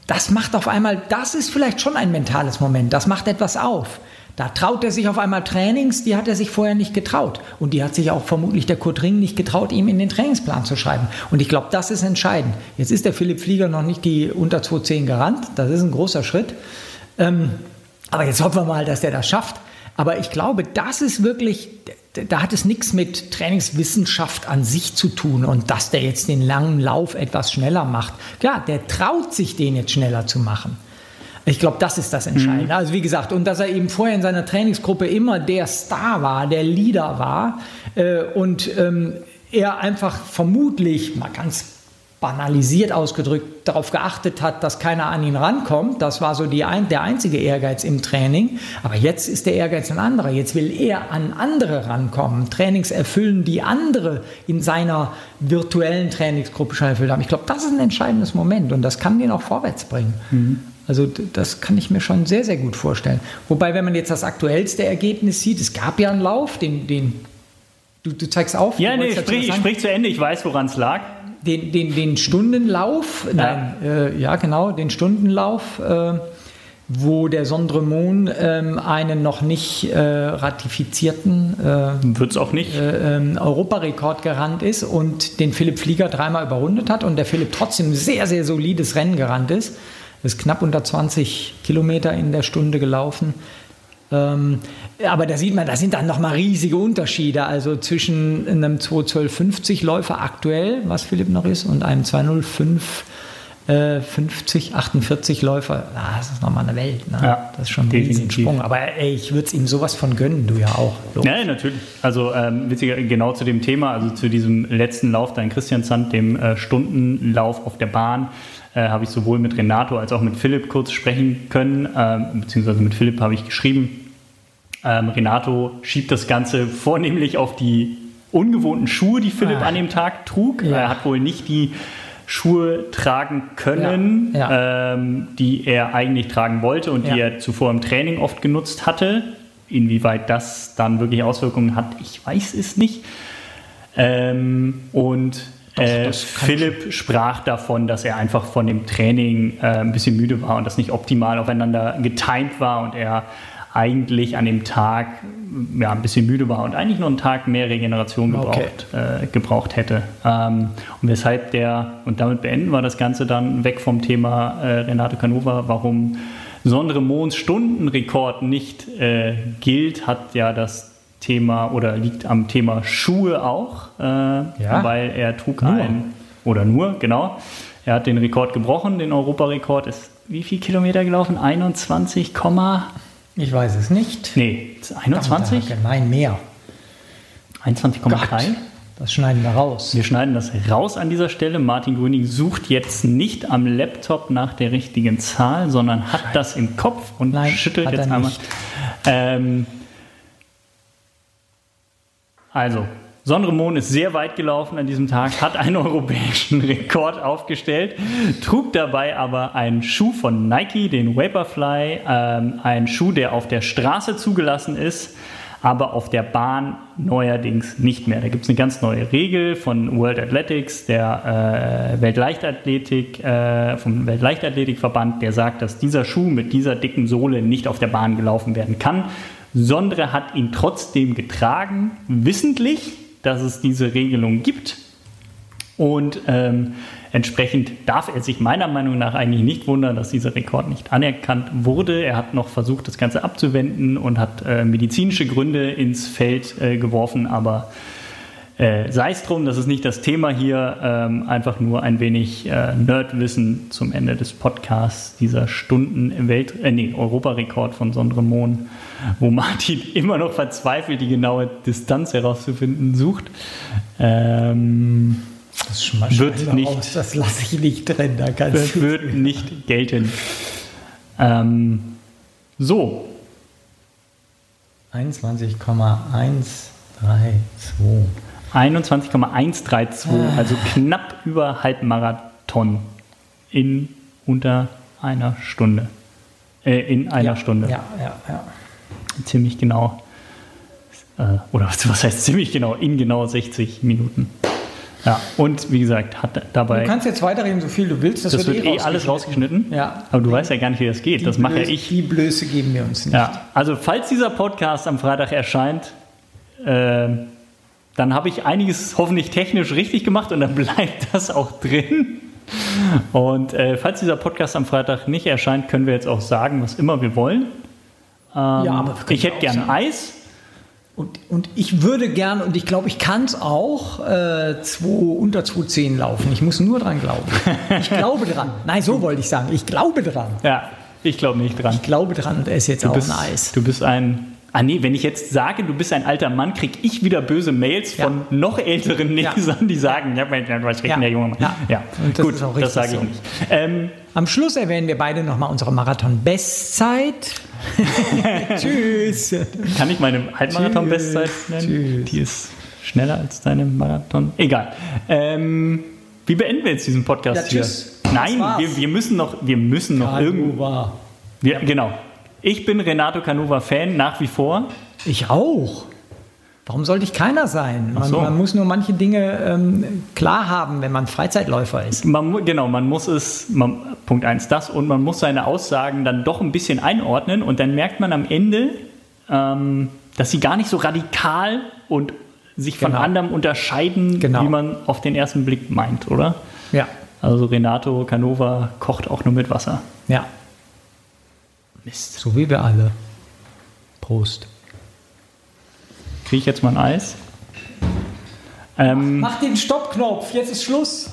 Das macht auf einmal, das ist vielleicht schon ein mentales Moment, das macht etwas auf. Da traut er sich auf einmal Trainings, die hat er sich vorher nicht getraut. Und die hat sich auch vermutlich der Kurt Ring nicht getraut, ihm in den Trainingsplan zu schreiben. Und ich glaube, das ist entscheidend. Jetzt ist der Philipp Flieger noch nicht die unter 210 gerannt. Das ist ein großer Schritt. Ähm, aber jetzt hoffen wir mal, dass der das schafft. Aber ich glaube, das ist wirklich, da hat es nichts mit Trainingswissenschaft an sich zu tun und dass der jetzt den langen Lauf etwas schneller macht. Klar, der traut sich, den jetzt schneller zu machen. Ich glaube, das ist das Entscheidende. Mhm. Also wie gesagt, und dass er eben vorher in seiner Trainingsgruppe immer der Star war, der Leader war äh, und ähm, er einfach vermutlich, mal ganz banalisiert ausgedrückt, darauf geachtet hat, dass keiner an ihn rankommt. Das war so die ein, der einzige Ehrgeiz im Training. Aber jetzt ist der Ehrgeiz ein anderer. Jetzt will er an andere rankommen, Trainings erfüllen, die andere in seiner virtuellen Trainingsgruppe schon erfüllt haben. Ich glaube, das ist ein entscheidendes Moment und das kann den auch vorwärts bringen. Mhm. Also das kann ich mir schon sehr, sehr gut vorstellen. Wobei, wenn man jetzt das aktuellste Ergebnis sieht, es gab ja einen Lauf, den, den du, du zeigst auf. Ja, nee, sprich, sprich zu Ende, ich weiß, woran es lag. Den, den, den Stundenlauf, ja. nein, äh, ja genau, den Stundenlauf, äh, wo der Sondremon äh, einen noch nicht äh, ratifizierten äh, Wird's auch nicht. Äh, ähm, Europarekord gerannt ist und den Philipp Flieger dreimal überrundet hat und der Philipp trotzdem sehr, sehr solides Rennen gerannt ist ist knapp unter 20 Kilometer in der Stunde gelaufen. Ähm, aber da sieht man, da sind dann nochmal riesige Unterschiede. Also zwischen einem 21250 Läufer aktuell, was Philipp noch ist, und einem 205 äh, 50, 48 Läufer. Ah, das ist nochmal eine Welt. Ne? Ja, das ist schon ein riesiger Sprung. Aber ey, ich würde es ihm sowas von gönnen, du ja auch. So. Ja, natürlich. Also ähm, witziger, genau zu dem Thema, also zu diesem letzten Lauf da in Christiansand, dem äh, Stundenlauf auf der Bahn äh, habe ich sowohl mit Renato als auch mit Philipp kurz sprechen können, äh, beziehungsweise mit Philipp habe ich geschrieben. Ähm, Renato schiebt das Ganze vornehmlich auf die ungewohnten Schuhe, die Philipp ah. an dem Tag trug. Ja. Er hat wohl nicht die Schuhe tragen können, ja. Ja. Ähm, die er eigentlich tragen wollte und die er zuvor im Training oft genutzt hatte. Inwieweit das dann wirklich Auswirkungen hat, ich weiß es nicht. Ähm, und äh, Philipp sprach davon, dass er einfach von dem Training äh, ein bisschen müde war und das nicht optimal aufeinander getimt war und er eigentlich an dem Tag ja, ein bisschen müde war und eigentlich noch einen Tag mehr Regeneration gebraucht, okay. äh, gebraucht hätte. Ähm, und weshalb der, und damit beenden wir das Ganze dann weg vom Thema äh, Renato Canova, warum Sondre Mohns Stundenrekord nicht äh, gilt, hat ja das Thema oder liegt am Thema Schuhe auch, äh, ja? weil er trug nur. ein, oder nur, genau. Er hat den Rekord gebrochen, den Europarekord ist wie viel Kilometer gelaufen? 21, ich weiß es nicht. Nee, 21? Nein, mehr. 21,3? Das schneiden wir raus. Wir schneiden das raus an dieser Stelle. Martin Grüning sucht jetzt nicht am Laptop nach der richtigen Zahl, sondern hat das im Kopf und Nein, schüttelt jetzt einmal. Ähm, Also, Sondre Mohn ist sehr weit gelaufen an diesem Tag, hat einen europäischen Rekord aufgestellt, trug dabei aber einen Schuh von Nike, den Vaporfly, ähm, ein Schuh, der auf der Straße zugelassen ist, aber auf der Bahn neuerdings nicht mehr. Da gibt es eine ganz neue Regel von World Athletics, der äh, Weltleichtathletik, äh, vom Weltleichtathletikverband, der sagt, dass dieser Schuh mit dieser dicken Sohle nicht auf der Bahn gelaufen werden kann. Sondre hat ihn trotzdem getragen, wissentlich, dass es diese Regelung gibt. Und ähm, entsprechend darf er sich meiner Meinung nach eigentlich nicht wundern, dass dieser Rekord nicht anerkannt wurde. Er hat noch versucht, das Ganze abzuwenden und hat äh, medizinische Gründe ins Feld äh, geworfen, aber äh, sei es drum, das ist nicht das Thema hier, ähm, einfach nur ein wenig äh, Nerdwissen zum Ende des Podcasts, dieser Stunden Welt, äh, nee, Europarekord von Sondre Mohn, wo Martin immer noch verzweifelt die genaue Distanz herauszufinden sucht. Ähm, das wird nicht, raus, das lasse ich nicht drin. Da das wird nicht gelten. Ähm, so. 21,132. 21,132, also knapp über Halbmarathon in unter einer Stunde. Äh, in einer ja, Stunde. Ja, ja, ja. Ziemlich genau. Äh, oder was heißt ziemlich genau? In genau 60 Minuten. Ja, und wie gesagt, hat dabei. Du kannst jetzt weiterreden, so viel du willst. Das, das wird, wird eh alles rausgeschnitten. Ja. Aber du weißt ja gar nicht, wie das geht. Die das mache ja ich. Die Blöße geben wir uns nicht. Ja, also falls dieser Podcast am Freitag erscheint, äh, dann habe ich einiges hoffentlich technisch richtig gemacht und dann bleibt das auch drin. Und äh, falls dieser Podcast am Freitag nicht erscheint, können wir jetzt auch sagen, was immer wir wollen. Ähm, ja, aber ich hätte gern Eis. Und, und ich würde gern, und ich glaube, ich kann es auch, äh, zwei, unter 2,10 laufen. Ich muss nur dran glauben. Ich glaube dran. Nein, so wollte ich sagen. Ich glaube dran. Ja, ich glaube nicht dran. Ich glaube dran und esse jetzt du auch bist, ein Eis. Du bist ein Ah nee, wenn ich jetzt sage, du bist ein alter Mann, kriege ich wieder böse Mails ja. von noch älteren Lesern, ja. die sagen, ja, hast recht, ja. der junge Mann. Ja, ja. das gut, das sage ich nicht. Ähm, Am Schluss erwähnen wir beide nochmal unsere Marathon-Bestzeit. Tschüss. Kann ich meine Halbmarathon-Bestzeit nennen? Tschüss. Die ist schneller als deine Marathon. Egal. Ähm, wie beenden wir jetzt diesen Podcast ja, tschüss. hier? Nein, wir, wir, müssen noch, wir müssen noch irgendwo. Wir, genau. Ich bin Renato Canova Fan nach wie vor. Ich auch. Warum sollte ich keiner sein? Man, so. man muss nur manche Dinge ähm, klar haben, wenn man Freizeitläufer ist. Man, genau, man muss es, man, Punkt eins das, und man muss seine Aussagen dann doch ein bisschen einordnen und dann merkt man am Ende, ähm, dass sie gar nicht so radikal und sich von Genau. anderem unterscheiden, Genau. wie man auf den ersten Blick meint, oder? Ja, Also Renato Canova kocht auch nur mit Wasser. ja. Mist. So wie wir alle. Prost. Kriege ich jetzt mal ein Eis? Ähm, Mach den Stoppknopf, jetzt ist Schluss.